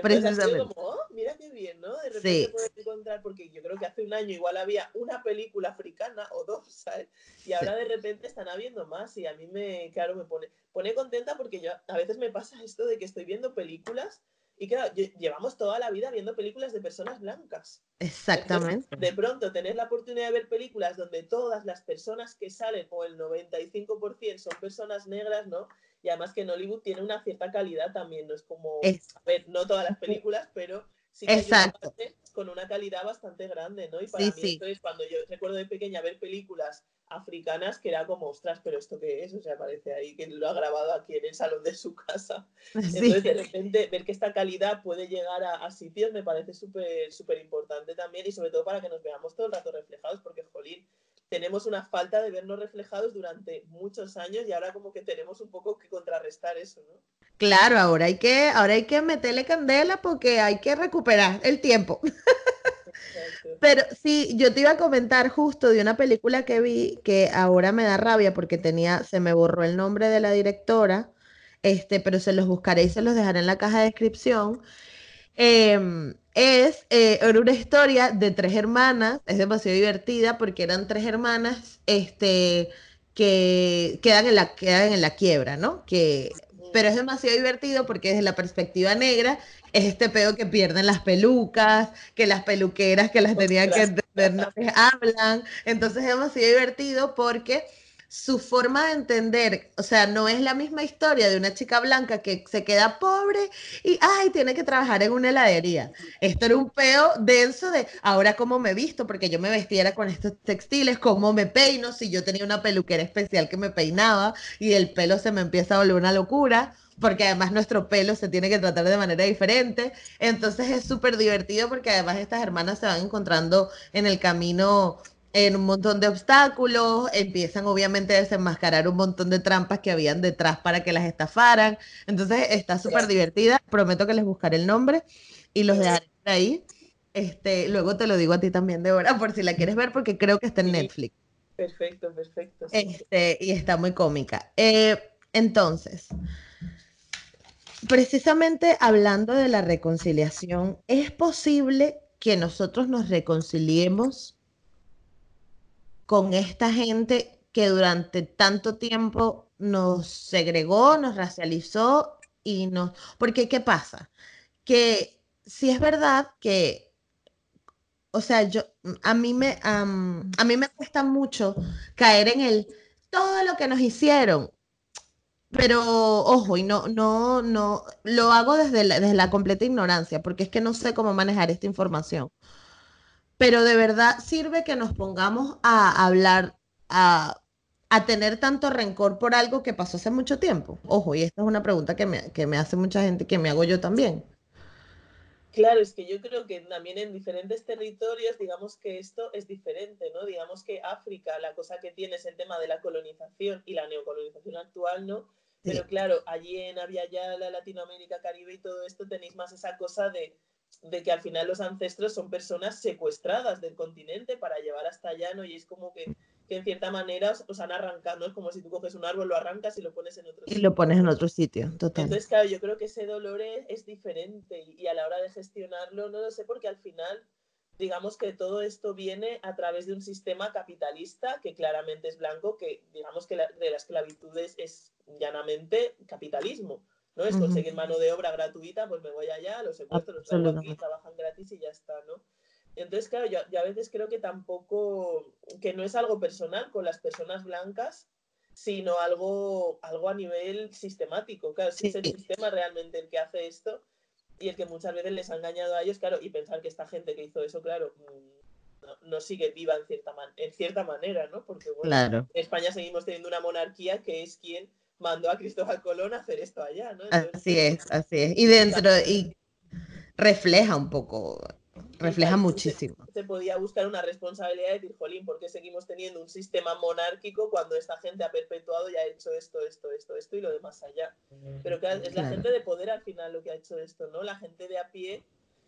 Precisamente. Como, oh, mira qué bien, ¿no? De repente puedes encontrar, porque yo creo que hace un año igual había una película africana o dos, ¿sabes? Y ahora de repente están habiendo más y a mí me, claro, me pone, pone contenta porque yo a veces me pasa esto de que estoy viendo películas y claro, llevamos toda la vida viendo películas de personas blancas. Exactamente. de pronto, tener la oportunidad de ver películas donde todas las personas que salen, o el 95% son personas negras, ¿no? Y además que en Hollywood tiene una cierta calidad también, no es como, a ver, no todas las películas, pero sí que Exacto. con una calidad bastante grande, ¿no? Y para mí sí. cuando yo recuerdo de pequeña ver películas africanas que era como, ostras, pero esto qué es, o sea, parece ahí que lo ha grabado aquí en el salón de su casa. Entonces, de repente, ver que esta calidad puede llegar a, a sitios me parece súper, súper importante también y sobre todo para que nos veamos todo el rato reflejados, porque, jolín, tenemos una falta de vernos reflejados durante muchos años y ahora como que tenemos un poco que contrarrestar eso, ¿no? Claro, ahora hay que, ahora hay que meterle candela porque hay que recuperar el tiempo. Pero sí, yo te iba a comentar justo de una película que vi que ahora me da rabia porque tenía, se me borró el nombre de la directora, este, pero se los buscaré y se los dejaré en la caja de descripción. Em, es eh, una historia de tres hermanas, es demasiado divertida porque eran tres hermanas este, que quedan en, la, quedan en la quiebra, ¿no? Que, pero es demasiado divertido porque desde la perspectiva negra es este pedo que pierden las pelucas, que las peluqueras que las tenían que entender no les hablan, entonces es demasiado divertido porque su forma de entender, o sea, no es la misma historia de una chica blanca que se queda pobre y, ay, tiene que trabajar en una heladería. Esto era un peo denso de, ahora cómo me visto, porque yo me vestiera con estos textiles, cómo me peino, si yo tenía una peluquera especial que me peinaba y el pelo se me empieza a volver una locura porque además nuestro pelo se tiene que tratar de manera diferente. Entonces es súper divertido porque además estas hermanas se van encontrando en el camino en un montón de obstáculos, empiezan obviamente a desenmascarar un montón de trampas que habían detrás para que las estafaran. Entonces está súper divertida, prometo que les buscaré el nombre y los dejaré ahí. Este, luego te lo digo a ti también, Débora, por si la quieres ver, porque creo que está en Netflix. Perfecto, perfecto. Este, y está muy cómica. Eh, entonces, precisamente hablando de la reconciliación, ¿es posible que nosotros nos reconciliemos con esta gente que durante tanto tiempo nos segregó, nos racializó y nos... Porque, ¿qué pasa? Que si es verdad que, o sea, yo, a mí me, a mí me cuesta mucho caer en el, todo lo que nos hicieron, pero ojo, y no, no, no, lo hago desde la, desde la completa ignorancia, porque es que no sé cómo manejar esta información. Pero de verdad sirve que nos pongamos a hablar, a, a tener tanto rencor por algo que pasó hace mucho tiempo. Ojo, y esta es una pregunta que me, que me hace mucha gente, que me hago yo también. Claro, es que yo creo que también en diferentes territorios, digamos que esto es diferente, ¿no? Digamos que África, la cosa que tiene es el tema de la colonización y la neocolonización actual, ¿no? Pero claro, allí en ya la Latinoamérica, Caribe y todo esto tenéis más esa cosa de, de, que al final los ancestros son personas secuestradas del continente para llevar hasta allá, ¿no? Y es como que que en cierta manera os, han arrancado, ¿no? Es como si tú coges un árbol, lo arrancas y lo pones en otro sitio. Y lo pones en otro sitio, total. Entonces, claro, yo creo que ese dolor es, diferente y, a la hora de gestionarlo no lo sé porque al final, digamos que todo esto viene a través de un sistema capitalista que claramente es blanco, que digamos que de la esclavitud es, llanamente capitalismo. ¿No? Es conseguir mano de obra gratuita, pues me voy allá, los secuestro, los traigo aquí, trabajan gratis y ya está, ¿no? Entonces, claro, yo, a veces creo que tampoco, que no es algo personal con las personas blancas, sino algo, algo a nivel sistemático. Claro, si es el sistema realmente el que hace esto y el que muchas veces les ha engañado a ellos, claro, y pensar que esta gente que hizo eso, claro, mm, no, sigue viva en cierta, en cierta manera, ¿no? Porque, bueno, en España seguimos teniendo una monarquía que es quien mandó a Cristóbal Colón a hacer esto allá, ¿no? así es, así es. Y dentro, y refleja un poco refleja muchísimo. Se, podía buscar una responsabilidad de decir, jolín, ¿por qué seguimos teniendo un sistema monárquico cuando esta gente ha perpetuado y ha hecho esto, esto, esto, esto y lo demás allá? Pero claro, es la gente de poder al final lo que ha hecho esto, ¿no? La gente de a pie,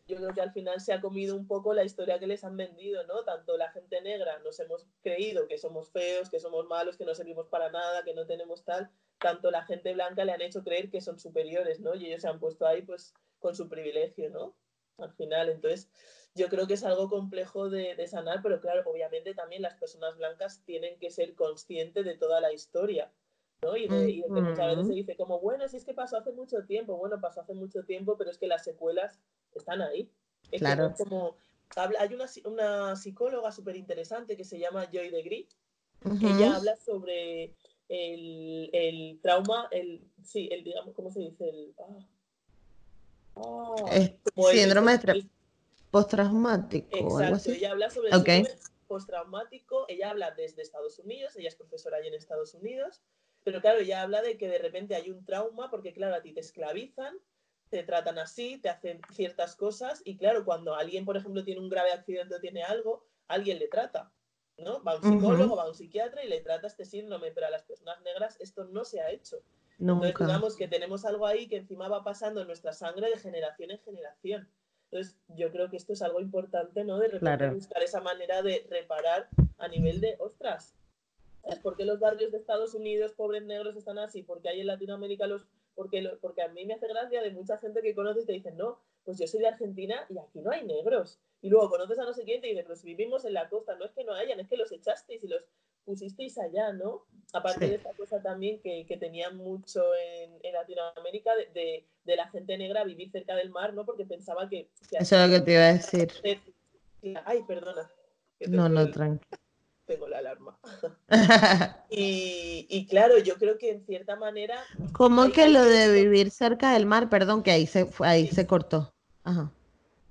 yo creo que al final se ha comido un poco la historia que les han vendido, ¿no? Tanto la gente negra nos hemos creído que somos feos, que somos malos, que no servimos para nada, que no tenemos tal, tanto la gente blanca le han hecho creer que son superiores, ¿no? Y ellos se han puesto ahí pues con su privilegio, ¿no? Al final, entonces yo creo que es algo complejo de, sanar, pero claro, obviamente también las personas blancas tienen que ser conscientes de toda la historia. ¿No? Y, de, que muchas veces se dice como, bueno, si es que pasó hace mucho tiempo, bueno, pasó hace mucho tiempo, pero es que las secuelas están ahí. claro. como, hay una, una psicóloga súper interesante que se llama Joy de Ella habla sobre el, el, trauma, el, sí, el, digamos, ¿cómo se dice? El, ah, ah síndrome de Postraumático. Exacto, ella habla sobre el postraumático, ella habla desde Estados Unidos, ella es profesora allí en Estados Unidos, pero claro, ella habla de que de repente hay un trauma porque claro, a ti te esclavizan, te tratan así, te hacen ciertas cosas y claro, cuando alguien, por ejemplo, tiene un grave accidente o tiene algo, alguien le trata, ¿no? Va un psicólogo, va un psiquiatra y le trata este síndrome, pero a las personas negras esto no se ha hecho. Nunca. Entonces, digamos que tenemos algo ahí que encima va pasando en nuestra sangre de generación en generación. Entonces, yo creo que esto es algo importante, ¿no? De buscar esa manera de reparar a nivel de, ostras, ¿por qué los barrios de Estados Unidos, pobres negros, están así? Porque hay en Latinoamérica los... Porque, porque a mí me hace gracia de mucha gente que conoces y te dicen, no, pues yo soy de Argentina y aquí no hay negros. Y luego conoces a no sé quién y te dicen, pues vivimos en la costa, no es que no hayan, es que los echasteis y los pusisteis allá, ¿no? Aparte de esta cosa también que, que tenían mucho en, en Latinoamérica de, de, la gente negra vivir cerca del mar, ¿no? Porque pensaba que... Eso es lo que te iba a decir. Ay, perdona. No, no, tranquilo. Tengo la alarma. y, y, claro, yo creo que en cierta manera... ¿Cómo que lo de vivir cerca del mar? Perdón, que ahí se, ahí se cortó. Ajá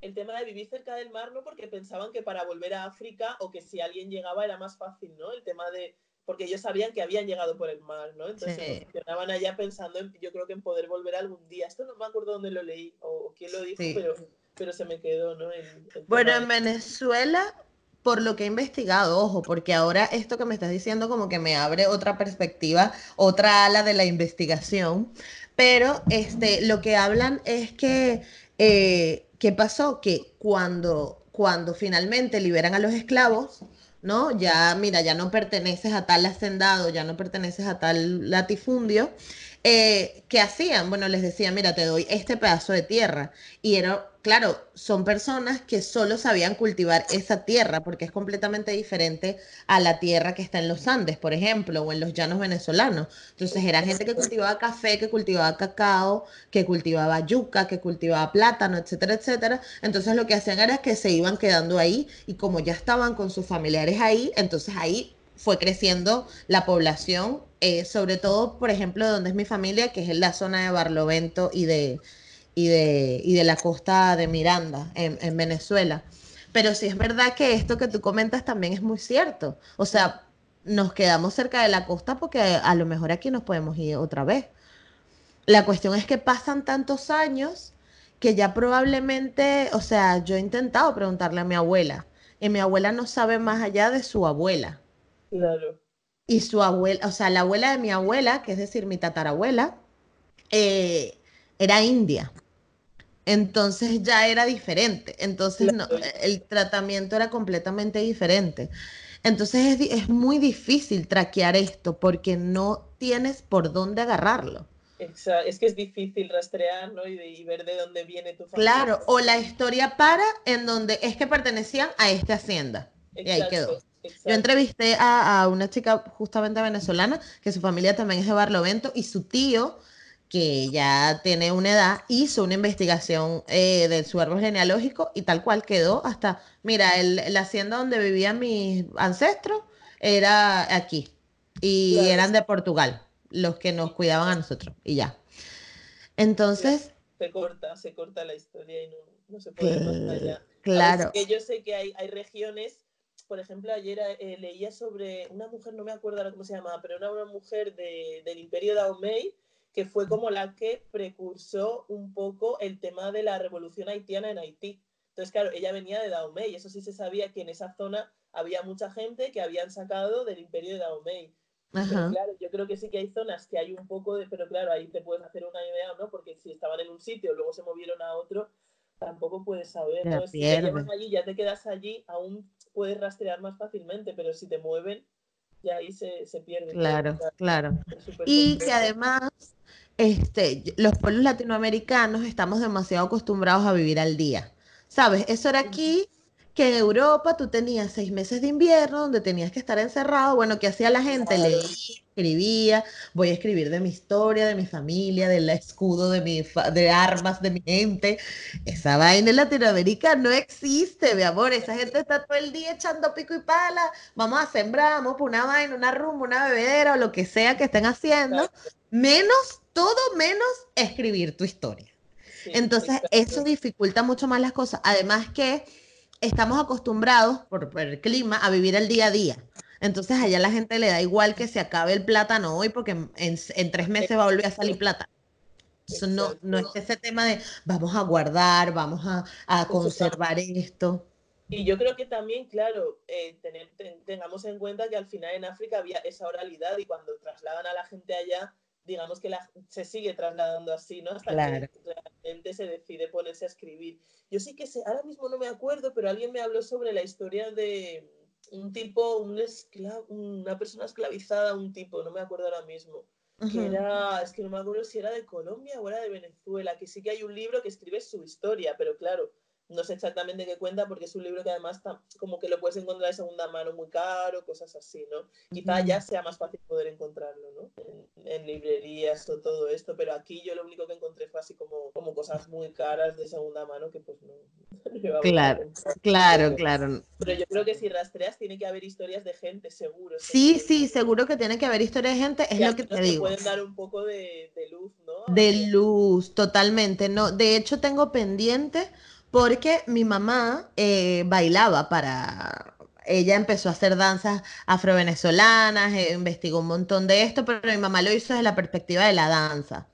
el tema de vivir cerca del mar, ¿no? Porque pensaban que para volver a África o que si alguien llegaba era más fácil, ¿no? El tema de, porque ellos sabían que habían llegado por el mar, ¿no? Entonces funcionaban allá pensando, en, yo creo que en poder volver algún día. Esto no me acuerdo dónde lo leí o, quién lo dijo, pero, pero se me quedó, ¿no? bueno, en Venezuela, por lo que he investigado, ojo, porque ahora esto que me estás diciendo como que me abre otra perspectiva, otra ala de la investigación, pero este, lo que hablan es que... Eh, ¿qué pasó? Que cuando, cuando finalmente liberan a los esclavos, ¿no? Ya, mira, ya no perteneces a tal hacendado, ya no perteneces a tal latifundio, eh, ¿qué hacían? Bueno, les decía, mira, te doy este pedazo de tierra. Y era, claro, son personas que solo sabían cultivar esa tierra, porque es completamente diferente a la tierra que está en los Andes, por ejemplo, o en los llanos venezolanos. Entonces, era gente que cultivaba café, que cultivaba cacao, que cultivaba yuca, que cultivaba plátano, etcétera, etcétera. Entonces, lo que hacían era que se iban quedando ahí y como ya estaban con sus familiares ahí, entonces ahí fue creciendo la población, eh, sobre todo, por ejemplo, donde es mi familia, que es en la zona de Barlovento y de, y de, y de la costa de Miranda, en, en Venezuela. Pero sí es verdad que esto que tú comentas también es muy cierto. O sea, nos quedamos cerca de la costa porque a lo mejor aquí nos podemos ir otra vez. La cuestión es que pasan tantos años que ya probablemente, o sea, yo he intentado preguntarle a mi abuela y mi abuela no sabe más allá de su abuela. Claro. Y su abuela, o sea, la abuela de mi abuela, que es decir, mi tatarabuela, eh, era india. Entonces ya era diferente. Entonces no, el tratamiento era completamente diferente. Entonces es, es, muy difícil traquear esto porque no tienes por dónde agarrarlo. Es que es difícil rastrear ¿no? y, ver de dónde viene tu familia. Claro, o la historia para en donde es que pertenecían a esta hacienda. Exacto. Y ahí quedó. Exacto. Yo entrevisté a, a, una chica justamente venezolana, que su familia también es de Barlovento, y su tío, que ya tiene una edad, hizo una investigación eh, de su árbol genealógico y tal cual quedó hasta, mira, el, la hacienda donde vivían mis ancestros era aquí, y claro. eran de Portugal, los que nos cuidaban a nosotros, y ya. Entonces... Se corta, se corta la historia y no, no se puede más allá. Claro. Que yo sé que hay, hay regiones por ejemplo, ayer eh, leía sobre una mujer, no me acuerdo ahora cómo se llamaba, pero era una mujer de, del imperio de Dahomey, que fue como la que precursó un poco el tema de la revolución haitiana en Haití. Entonces, claro, ella venía de Dahomey, eso sí se sabía que en esa zona había mucha gente que habían sacado del imperio de Dahomey. Pero claro, yo creo que sí que hay zonas que hay un poco de, pero claro, ahí te puedes hacer una idea, ¿no? Porque si estaban en un sitio, luego se movieron a otro, tampoco puedes saber, ¿no? Si te allí, ya te quedas allí, aún puedes rastrear más fácilmente, pero si te mueven, ya ahí se, se pierde. Claro, claro. Y que además, este, los pueblos latinoamericanos estamos demasiado acostumbrados a vivir al día. ¿Sabes? Eso era aquí, que en Europa tú tenías seis meses de invierno donde tenías que estar encerrado. Bueno, ¿qué hacía la gente? Leía, escribía, voy a escribir de mi historia, de mi familia, del escudo de, mi de armas de mi gente. Esa vaina en Latinoamérica no existe, mi amor. Esa gente está todo el día echando pico y pala. Vamos a sembrar, vamos por una vaina, una rumba, una bebedera o lo que sea que estén haciendo. Menos, todo menos escribir tu historia. Entonces, eso dificulta mucho más las cosas. Además que estamos acostumbrados por, por el clima a vivir el día a día. Entonces allá la gente le da igual que se acabe el plátano hoy porque en, en tres meses va a volver a salir plátano. Eso no, no es ese tema de vamos a guardar, vamos a, a conservar esto. Y yo creo que también, claro, eh, tener, ten, tengamos en cuenta que al final en África había esa oralidad y cuando trasladan a la gente allá, digamos que la, se sigue trasladando así, ¿no? Hasta claro. que la gente se decide ponerse a escribir. Yo sí que sé, ahora mismo no me acuerdo, pero alguien me habló sobre la historia de un tipo, un esclavo, una persona esclavizada, un tipo, no me acuerdo ahora mismo, uh -huh. que era, es que no me acuerdo si era de Colombia o era de Venezuela, que sí que hay un libro que escribe su historia, pero claro, no sé exactamente qué cuenta porque es un libro que además está, como que lo puedes encontrar de segunda mano muy caro, cosas así, ¿no? Quizá ya sea más fácil poder encontrarlo, ¿no? En, en, librerías o todo esto, pero aquí yo lo único que encontré fue así como, como cosas muy caras de segunda mano que pues no... claro, claro, claro. Pero yo creo que si rastreas tiene que haber historias de gente, seguro. Sí, sí, seguro que tiene que haber historias de gente, es lo que te digo. pueden dar un poco de, de luz, ¿no? De luz, totalmente, no. De hecho tengo pendiente porque mi mamá eh, bailaba para... Ella empezó a hacer danzas afrovenezolanas, eh, investigó un montón de esto, pero mi mamá lo hizo desde la perspectiva de la danza.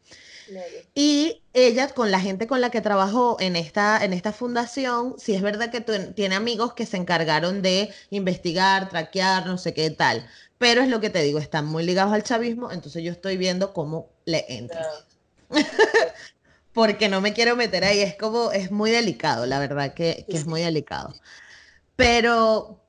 Y ella, con la gente con la que trabajó en esta, en esta fundación, sí es verdad que tiene amigos que se encargaron de investigar, traquear, no sé qué tal. Pero es lo que te digo, están muy ligados al chavismo, entonces yo estoy viendo cómo le entra. Claro. porque no me quiero meter ahí, es como, es muy delicado, la verdad que, es muy delicado. Pero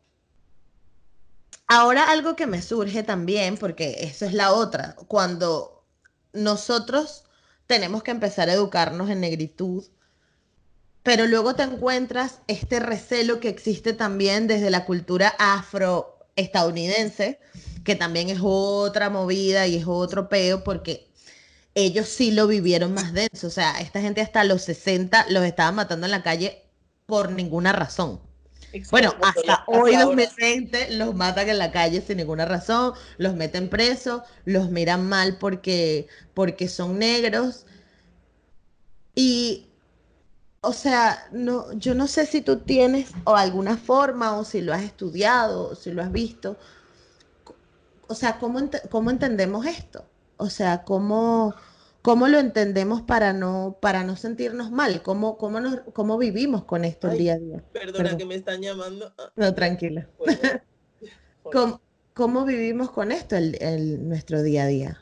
ahora algo que me surge también, porque eso es la otra, cuando nosotros tenemos que empezar a educarnos en negritud, pero luego te encuentras este recelo que existe también desde la cultura afroestadounidense, que también es otra movida y es otro peo, porque ellos sí lo vivieron más denso. O sea, esta gente hasta los 60 los estaban matando en la calle por ninguna razón. Bueno, hasta hoy 2020 los matan en la calle sin ninguna razón, los meten presos, los miran mal porque, porque son negros. Y, o sea, no, yo no sé si tú tienes o alguna forma o si lo has estudiado o si lo has visto. O sea, ¿cómo, cómo entendemos esto? O sea, ¿cómo, ¿cómo lo entendemos para no, para no sentirnos mal? ¿Cómo, cómo, nos, cómo vivimos con esto el día a día? Perdona que me están llamando. Ah. No, tranquila. ¿Cómo, ¿Cómo, vivimos con esto el, el, nuestro día a día?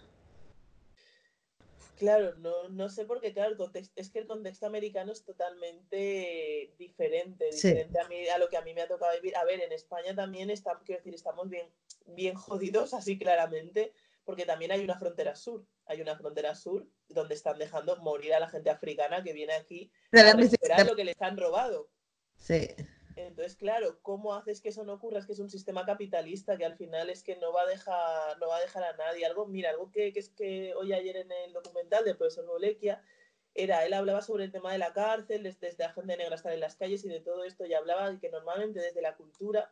Claro, no, no sé por qué, claro, el contexto, es que el contexto americano es totalmente diferente, diferente a, mí, a lo que a mí me ha tocado vivir. A ver, en España también está, quiero decir, estamos bien, bien jodidos, así claramente, porque también hay una frontera sur. Hay una frontera sur donde están dejando morir a la gente africana que viene aquí a recuperar lo que les han robado. Sí. Entonces, claro, ¿cómo haces que eso no ocurra? Es que es un sistema capitalista que al final es que no va a dejar, no va a dejar a nadie. Algo, mira, algo que, es que hoy ayer en el documental del profesor Bolequia era, él hablaba sobre el tema de la cárcel, desde, desde la gente negra estar en las calles y de todo esto, y hablaba de que normalmente desde la cultura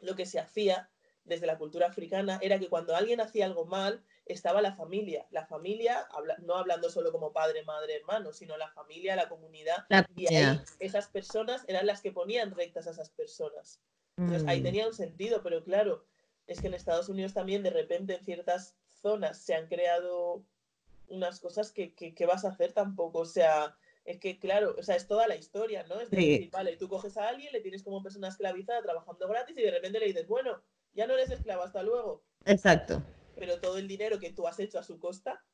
lo que se hacía desde la cultura africana era que cuando alguien hacía algo mal, estaba la familia. La familia, no hablando solo como padre, madre, hermano, sino la familia, la comunidad. y ahí esas personas eran las que ponían rectas a esas personas. Entonces ahí mm. tenía un sentido, pero claro, es que en Estados Unidos también de repente en ciertas zonas se han creado unas cosas que, que, vas a hacer tampoco. O sea, es que claro, o sea, es toda la historia, ¿no? Es decir, vale, tú coges a alguien, le tienes como persona esclavizada trabajando gratis y de repente le dices, bueno, ya no eres esclavo, hasta luego. Exacto. Pero todo el dinero que tú has hecho a su costa,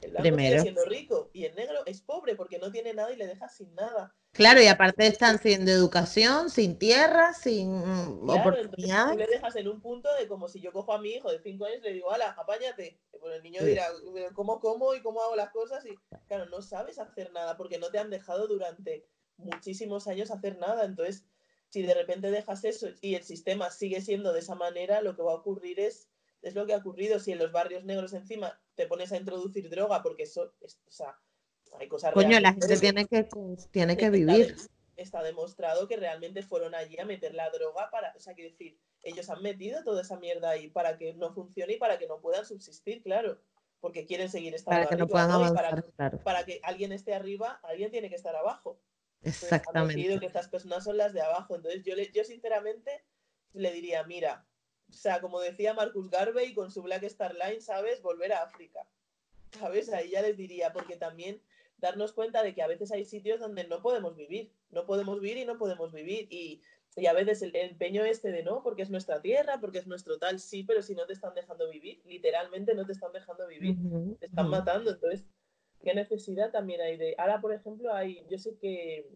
el blanco sigue siendo rico y el negro es pobre porque no tiene nada y le deja sin nada. Claro, y aparte están sin educación, sin tierra, sin oportunidad. Tú le dejas en un punto de como si yo cojo a mi hijo de 5 años y le digo, ala, apáñate. Pues el niño dirá, ¿cómo como y cómo hago las cosas? Y claro, no sabes hacer nada porque no te han dejado durante muchísimos años hacer nada. Entonces, si de repente dejas eso y el sistema sigue siendo de esa manera, lo que va a ocurrir es, es lo que ha ocurrido. Si en los barrios negros encima te pones a introducir droga, porque eso, o sea, hay cosas Coño, la gente tiene que, tiene que vivir. Está, demostrado que realmente fueron allí a meter la droga para, o sea, quiero decir, ellos han metido toda esa mierda ahí para que no funcione y para que no puedan subsistir, claro, porque quieren seguir estando para que no puedan avanzar, para, para que alguien esté arriba, alguien tiene que estar abajo. Exactamente. que estas personas son las de abajo. Entonces yo, le, yo sinceramente le diría, mira, o sea, como decía Marcus Garvey con su Black Star Line, ¿sabes? Volver a África. ¿Sabes? Ahí ya les diría, porque también darnos cuenta de que a veces hay sitios donde no podemos vivir, no podemos vivir y no podemos vivir. Y, y a veces el, empeño este de no, porque es nuestra tierra, porque es nuestro tal, sí, pero si no te están dejando vivir, literalmente no te están dejando vivir, te están matando. Entonces, qué necesidad también hay de... Ahora, por ejemplo, hay, yo sé que,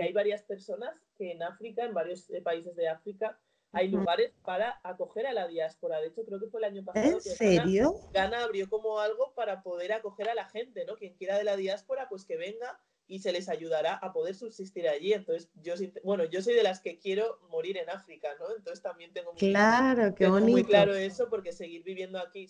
hay varias personas que en África, en varios eh, países de África, hay lugares para acoger a la diáspora. De hecho, creo que fue el año pasado. ¿En serio? Gana abrió como algo para poder acoger a la gente, ¿no? Quien quiera de la diáspora, pues que venga y se les ayudará a poder subsistir allí. Entonces, yo bueno, yo soy de las que quiero morir en África, ¿no? Entonces también tengo claro, qué bonito. muy claro eso, porque seguir viviendo aquí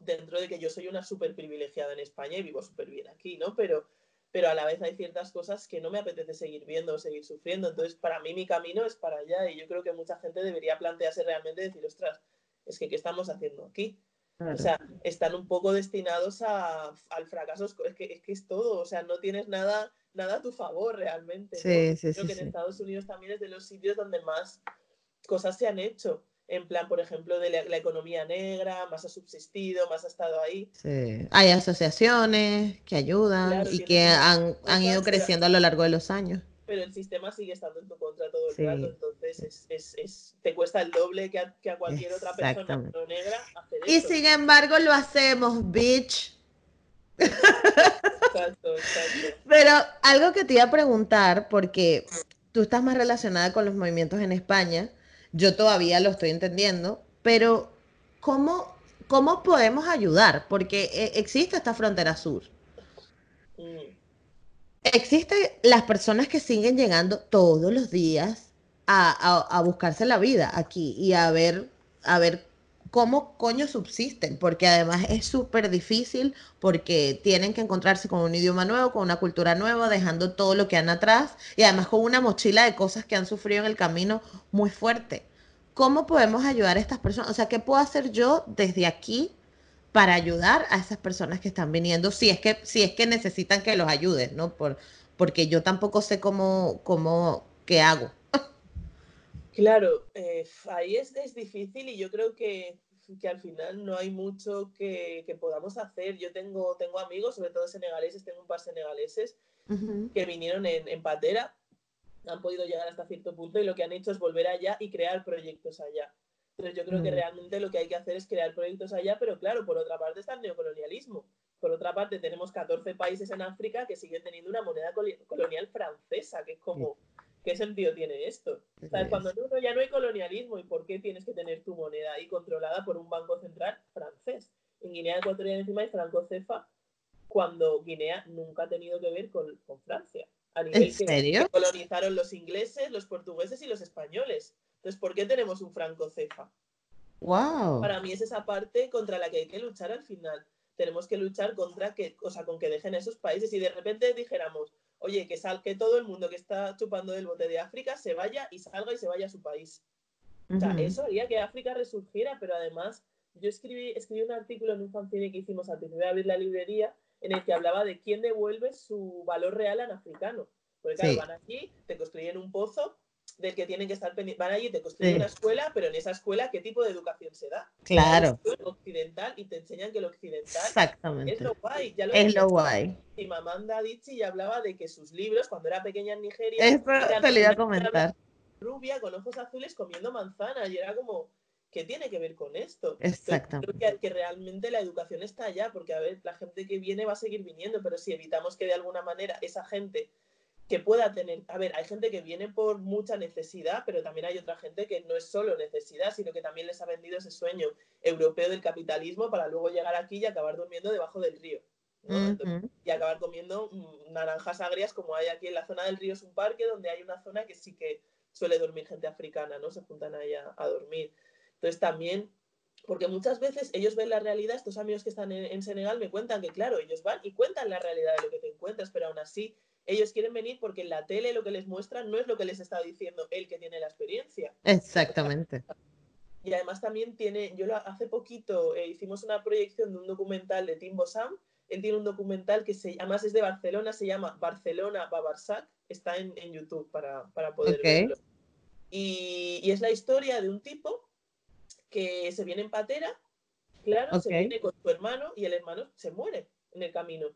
dentro de que yo soy una súper privilegiada en España y vivo súper bien aquí, ¿no? Pero, pero a la vez hay ciertas cosas que no me apetece seguir viendo o seguir sufriendo. Entonces, para mí mi camino es para allá y yo creo que mucha gente debería plantearse realmente decir, ostras, es que ¿qué estamos haciendo aquí? O sea, están un poco destinados a, al fracaso. Es que, es que es todo, o sea, no tienes nada, nada a tu favor realmente. Sí, sí, creo que en Estados Unidos también es de los sitios donde más cosas se han hecho en plan, por ejemplo, de la, economía negra, más ha subsistido, más ha estado ahí. Sí. Hay asociaciones que ayudan y que han, han, ido creciendo a lo largo de los años. Pero el sistema sigue estando en tu contra todo el rato, entonces es, es, es, te cuesta el doble que a, que a cualquier otra persona negra hacer Y sin embargo lo hacemos, bitch. Exacto, exacto. Pero algo que te iba a preguntar, porque tú estás más relacionada con los movimientos en España, yo todavía lo estoy entendiendo, pero ¿cómo, ¿cómo podemos ayudar? Porque eh, existe esta frontera sur. Existen las personas que siguen llegando todos los días a, a- a buscarse la vida aquí y a ver, a ver cómo coño subsisten, porque además es súper difícil porque tienen que encontrarse con un idioma nuevo, con una cultura nueva, dejando todo lo que han atrás y además con una mochila de cosas que han sufrido en el camino muy fuerte. ¿Cómo podemos ayudar a estas personas? O sea, ¿qué puedo hacer yo desde aquí para ayudar a esas personas que están viniendo? Si es que, si es que necesitan que los ayudes, ¿no? Por, porque yo tampoco sé cómo, cómo, qué hago. Claro, eh, ahí es, es difícil y yo creo que, que al final no hay mucho que, que podamos hacer. Yo tengo, tengo amigos, sobre todo senegaleses, tengo un par senegaleses que vinieron en, en patera, han podido llegar hasta cierto punto y lo que han hecho es volver allá y crear proyectos allá. Entonces yo creo que realmente lo que hay que hacer es crear proyectos allá, pero claro, por otra parte está el neocolonialismo. Por otra parte tenemos 14 países en África que siguen teniendo una moneda colonial francesa, que es como, ¿qué sentido tiene esto? Cuando no, no, ya no hay colonialismo, ¿y por qué tienes que tener tu moneda ahí controlada por un banco central francés? En Guinea Ecuatorial encima hay franco cefa, cuando Guinea nunca ha tenido que ver con, con Francia. A nivel ¿En serio? que colonizaron los ingleses, los portugueses y los españoles. Entonces, ¿por qué tenemos un franco cefa? Wow. Para mí es esa parte contra la que hay que luchar al final. Tenemos que luchar contra que, o sea, con que dejen esos países. Y de repente dijéramos, oye, que, sal, que todo el mundo que está chupando del bote de África se vaya y salga y se vaya a su país. O sea, eso haría que África resurgiera, pero además yo escribí, escribí un artículo en un fanzine que hicimos al principio de abrir la librería en el que hablaba de quién devuelve su valor real al africano. Porque claro, Sí. van aquí, te construyen un pozo del que tienen que estar pendientes. Van allí, te construyen Sí. una escuela, pero en esa escuela, ¿qué tipo de educación se da? Claro. Es occidental y te enseñan que lo occidental es Exactamente. lo guay. Ya lo Es lo guay. mi mamá Amanda Adichie ya hablaba de que sus libros, cuando era pequeña en Nigeria, Eso te lo iba a comentar. rubia con ojos azules comiendo manzana y era como, ¿qué tiene que ver con esto? Entonces, Exactamente. Creo que, que realmente la educación está allá, porque a ver, la gente que viene va a seguir viniendo, pero si evitamos que de alguna manera esa gente que pueda tener, a ver, hay gente que viene por mucha necesidad, pero también hay otra gente que no es solo necesidad, sino que también les ha vendido ese sueño europeo del capitalismo para luego llegar aquí y acabar durmiendo debajo del río. y acabar comiendo mm, naranjas agrias como hay aquí en la zona del río es un parque donde hay una zona que sí que suele dormir gente africana, ¿no? Se juntan ahí a, a dormir. Entonces también, porque muchas veces ellos ven la realidad, estos amigos que están en, en Senegal me cuentan que claro, ellos van y cuentan la realidad de lo que te encuentras, pero aún así ellos quieren venir porque en la tele lo que les muestran no es lo que les está diciendo él que tiene la experiencia. Exactamente. Y además también tiene, yo hace poquito eh, hicimos una proyección de un documental de Tim Sam. Él tiene un documental que se, además es de Barcelona, se llama Barcelona Babarsac, está en, en YouTube para, para poder Ok. verlo. Y, y es la historia de un tipo que se viene en patera, claro, se viene con su hermano y el hermano se muere en el camino.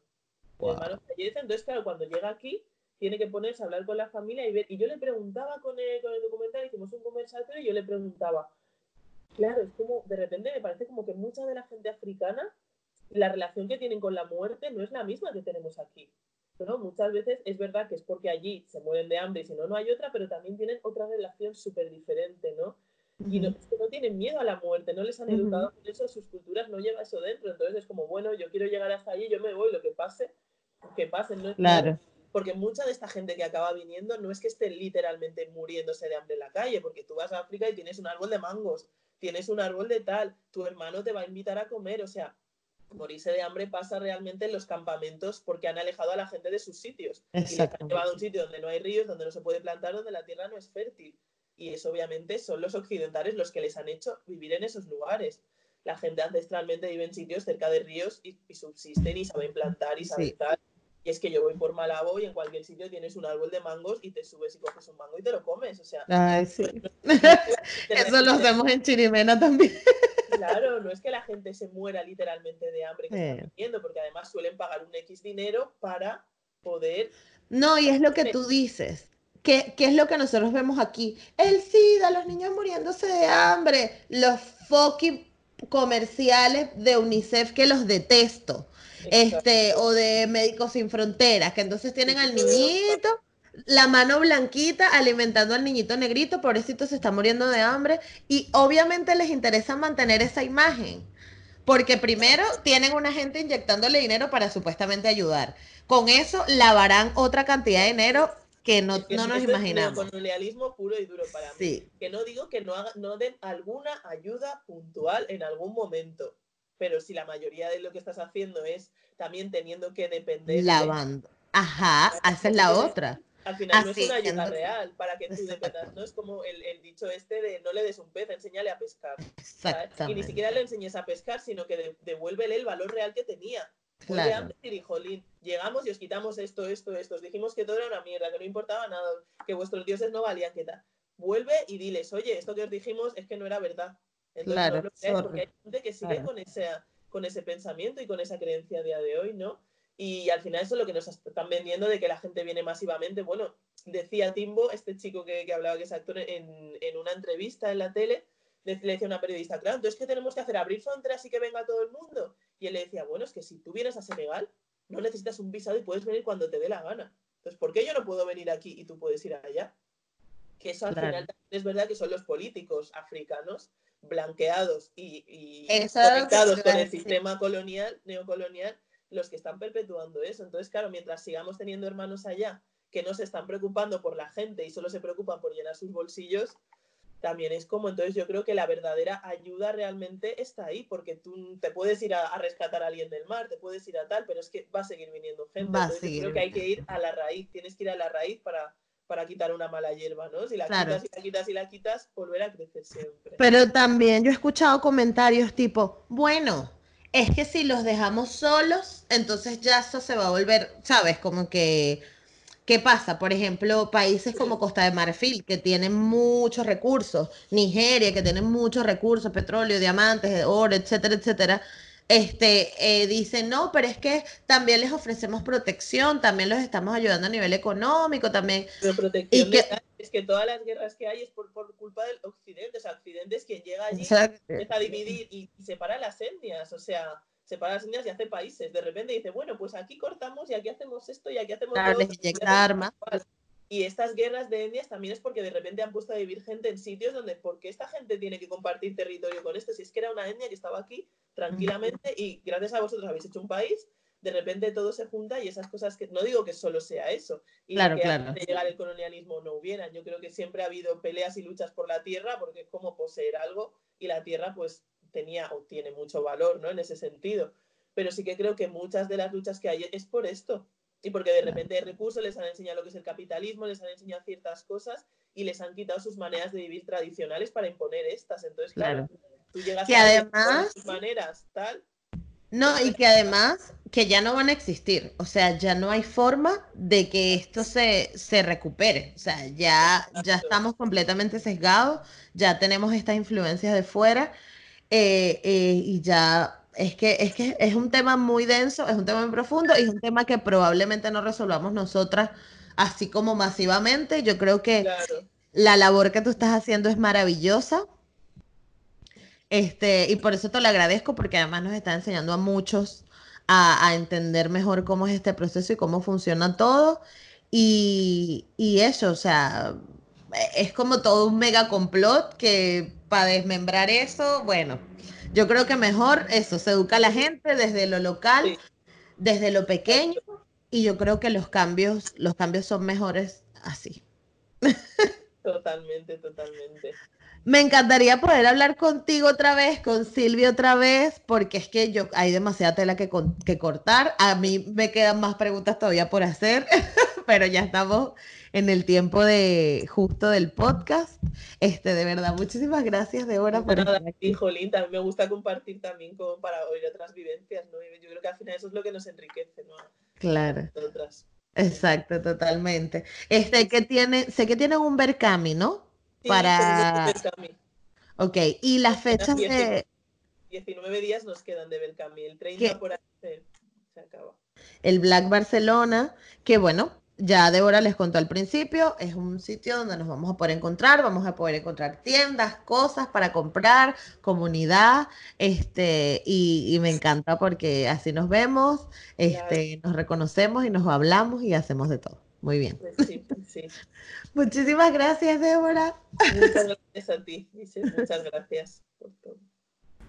Wow. Entonces claro, cuando llega aquí tiene que ponerse a hablar con la familia y ver. Y yo le preguntaba con el, con el documental, hicimos un conversatorio y yo le preguntaba, claro, es como, de repente me parece como que mucha de la gente africana, la relación que tienen con la muerte no es la misma que tenemos aquí. ¿no? Muchas veces es verdad que es porque allí se mueren de hambre y si no, no hay otra, pero también tienen otra relación súper diferente, ¿no? Y no, es que no tienen miedo a la muerte, no les han educado con eso, sus culturas no llevan eso dentro. Entonces es como, bueno, yo quiero llegar hasta allí, yo me voy, lo que pase, que pase. No es Claro. porque mucha de esta gente que acaba viniendo no es que esté literalmente muriéndose de hambre en la calle, porque tú vas a África y tienes un árbol de mangos, tienes un árbol de tal, tu hermano te va a invitar a comer, o sea, morirse de hambre pasa realmente en los campamentos porque han alejado a la gente de sus sitios y les han llevado a un sitio donde no hay ríos, donde no se puede plantar, donde la tierra no es fértil. Y eso obviamente son los occidentales los que les han hecho vivir en esos lugares. La gente ancestralmente vive en sitios cerca de ríos y, y subsisten y saben plantar y saben Sí. tal. Y es que yo voy por Malabo y en cualquier sitio tienes un árbol de mangos y te subes y coges un mango y te lo comes. O sea, Ay, sí. no es que la Eso lo hacemos en Chirimena también. Claro, no es que la gente se muera literalmente de hambre que Sí. están viviendo, porque además suelen pagar un X dinero para poder No, y es lo que tú dices. ¿Qué, qué es lo que nosotros vemos aquí? El SIDA, los niños muriéndose de hambre, los fucking comerciales de UNICEF que los detesto. Este, o de Médicos Sin Fronteras, que entonces tienen al niñito, la mano blanquita alimentando al niñito negrito, pobrecito se está muriendo de hambre, y obviamente les interesa mantener esa imagen. Porque primero tienen una gente inyectándole dinero para supuestamente ayudar. Con eso lavarán otra cantidad de dinero que no, no nos imaginamos. Es colonialismo puro y duro para mí. Que no digo que no, haga, no den alguna ayuda puntual en algún momento, pero si la mayoría de lo que estás haciendo es también teniendo que depender. Lavando. Ajá, esa es la otra. Al final no es una ayuda real para que tú dependas, ¿no? Es como el, el, dicho este de no le des un pez, enséñale a pescar. Y ni siquiera le enseñes a pescar, sino que devuélvele el valor real que tenía. Claro. y dijo, llegamos y os quitamos esto, esto, esto. Os dijimos que todo era una mierda, que no importaba nada, que vuestros dioses no valían, que tal. Vuelve y diles, oye, esto que os dijimos es que no era verdad. Entonces, claro, no porque hay gente que sigue con, ese, con ese pensamiento y con esa creencia a día de hoy, ¿no? Y al final eso es lo que nos están vendiendo de que la gente viene masivamente. Bueno, decía Timbo, este chico que, que hablaba que es actor, en, en, una entrevista en la tele, le, decía a una periodista, claro, entonces ¿qué tenemos que hacer? ¿Abrir fronteras y que venga todo el mundo? Y él le decía, bueno, es que si tú vienes a Senegal, no necesitas un visado y puedes venir cuando te dé la gana. Entonces, ¿por qué yo no puedo venir aquí y tú puedes ir allá? Que eso al final es verdad que son los políticos africanos blanqueados y, y conectados con el sistema colonial, neocolonial, los que están perpetuando eso. Entonces, claro, mientras sigamos teniendo hermanos allá que no se están preocupando por la gente y solo se preocupan por llenar sus bolsillos, también es como, entonces yo creo que la verdadera ayuda realmente está ahí, porque tú te puedes ir a, rescatar a alguien del mar, te puedes ir a tal, pero es que va a seguir viniendo gente. entonces yo creo que hay que ir a la raíz, tienes que ir a la raíz para, para quitar una mala hierba, ¿no? Si la quitas y la quitas y la quitas, volver a crecer siempre. Pero también yo he escuchado comentarios tipo, bueno, es que si los dejamos solos, entonces ya eso se va a volver, ¿sabes? Como que, ¿qué pasa? Por ejemplo, países como Costa de Marfil, que tienen muchos recursos, Nigeria, que tienen muchos recursos, petróleo, diamantes, oro, etcétera, etcétera. Este, eh, dicen, no, pero es que también les ofrecemos protección, también los estamos ayudando a nivel económico, también. Pero protección y que, es que todas las guerras que hay es por, por culpa del Occidente, o sea, Occidente es quien llega allí, empieza a dividir y, separa las etnias, o sea, separa las etnias y hace países. De repente dice, bueno, pues aquí cortamos y aquí hacemos esto y aquí hacemos claro, armas. Y estas guerras de etnias también es porque de repente han puesto a vivir gente en sitios donde, ¿por qué esta gente tiene que compartir territorio con esto? Si es que era una etnia que estaba aquí tranquilamente y gracias a vosotros habéis hecho un país de repente todo se junta y esas cosas que no digo que solo sea eso y claro, que claro. de llegar el colonialismo no hubieran yo creo que siempre ha habido peleas y luchas por la tierra porque es como poseer algo y la tierra pues tenía o tiene mucho valor no en ese sentido pero sí que creo que muchas de las luchas que hay es por esto y porque de repente hay recursos les han enseñado lo que es el capitalismo les han enseñado ciertas cosas y les han quitado sus maneras de vivir tradicionales para imponer estas. Entonces claro, tú llegas que a además sus maneras tal. No, y que además que ya no van a existir, o sea, ya no hay forma de que esto se, se recupere, o sea, ya, ya estamos completamente sesgados, ya tenemos estas influencias de fuera eh, eh, y ya es que, es que es un tema muy denso, es un tema muy profundo y es un tema que probablemente no resolvamos nosotras así como masivamente. Yo creo que la labor que tú estás haciendo es maravillosa este, y por eso te lo agradezco, porque además nos está enseñando a muchos a, entender mejor cómo es este proceso y cómo funciona todo. Y, eso, o sea, es como todo un mega complot que para desmembrar eso, bueno, yo creo que mejor eso, se educa a la gente desde lo local, desde lo pequeño, y yo creo que los cambios, los cambios son mejores así. Totalmente, totalmente. Me encantaría poder hablar contigo otra vez, con Silvia otra vez, porque es que yo hay demasiada tela que, que cortar. A mí me quedan más preguntas todavía por hacer, pero ya estamos en el tiempo de justo del podcast. Este, de verdad, muchísimas gracias, Débora, por nada, aquí. Jolín, también me gusta compartir también como para oír otras vivencias, ¿no? Yo creo que al final eso es lo que nos enriquece, ¿no? Claro. Exacto, totalmente. Este, que tiene, sé que tienen un Berkami, ¿no? Para... Ok, y las fechas de... 19 días nos quedan de Belcami, el 30 por ahí se, acaba. El Black Barcelona, que bueno, ya Débora les contó al principio, es un sitio donde nos vamos a poder encontrar, vamos a poder encontrar tiendas, cosas para comprar, comunidad, este, y, me encanta porque así nos vemos, este, nos reconocemos y nos hablamos y hacemos de todo. Muy bien. Pues pues sí, Muchísimas gracias, Débora. Muchas gracias a ti, Muchas gracias por todo.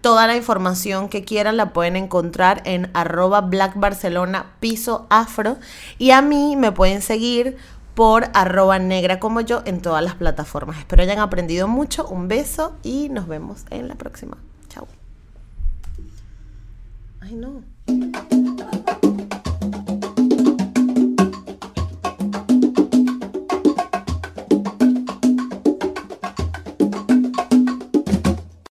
Toda la información que quieran la pueden encontrar en arroba Black Barcelona piso afro. Y a mí me pueden seguir por arroba negra como yo en todas las plataformas. Espero hayan aprendido mucho. Un beso y nos vemos en la próxima. Chao. Ay, no.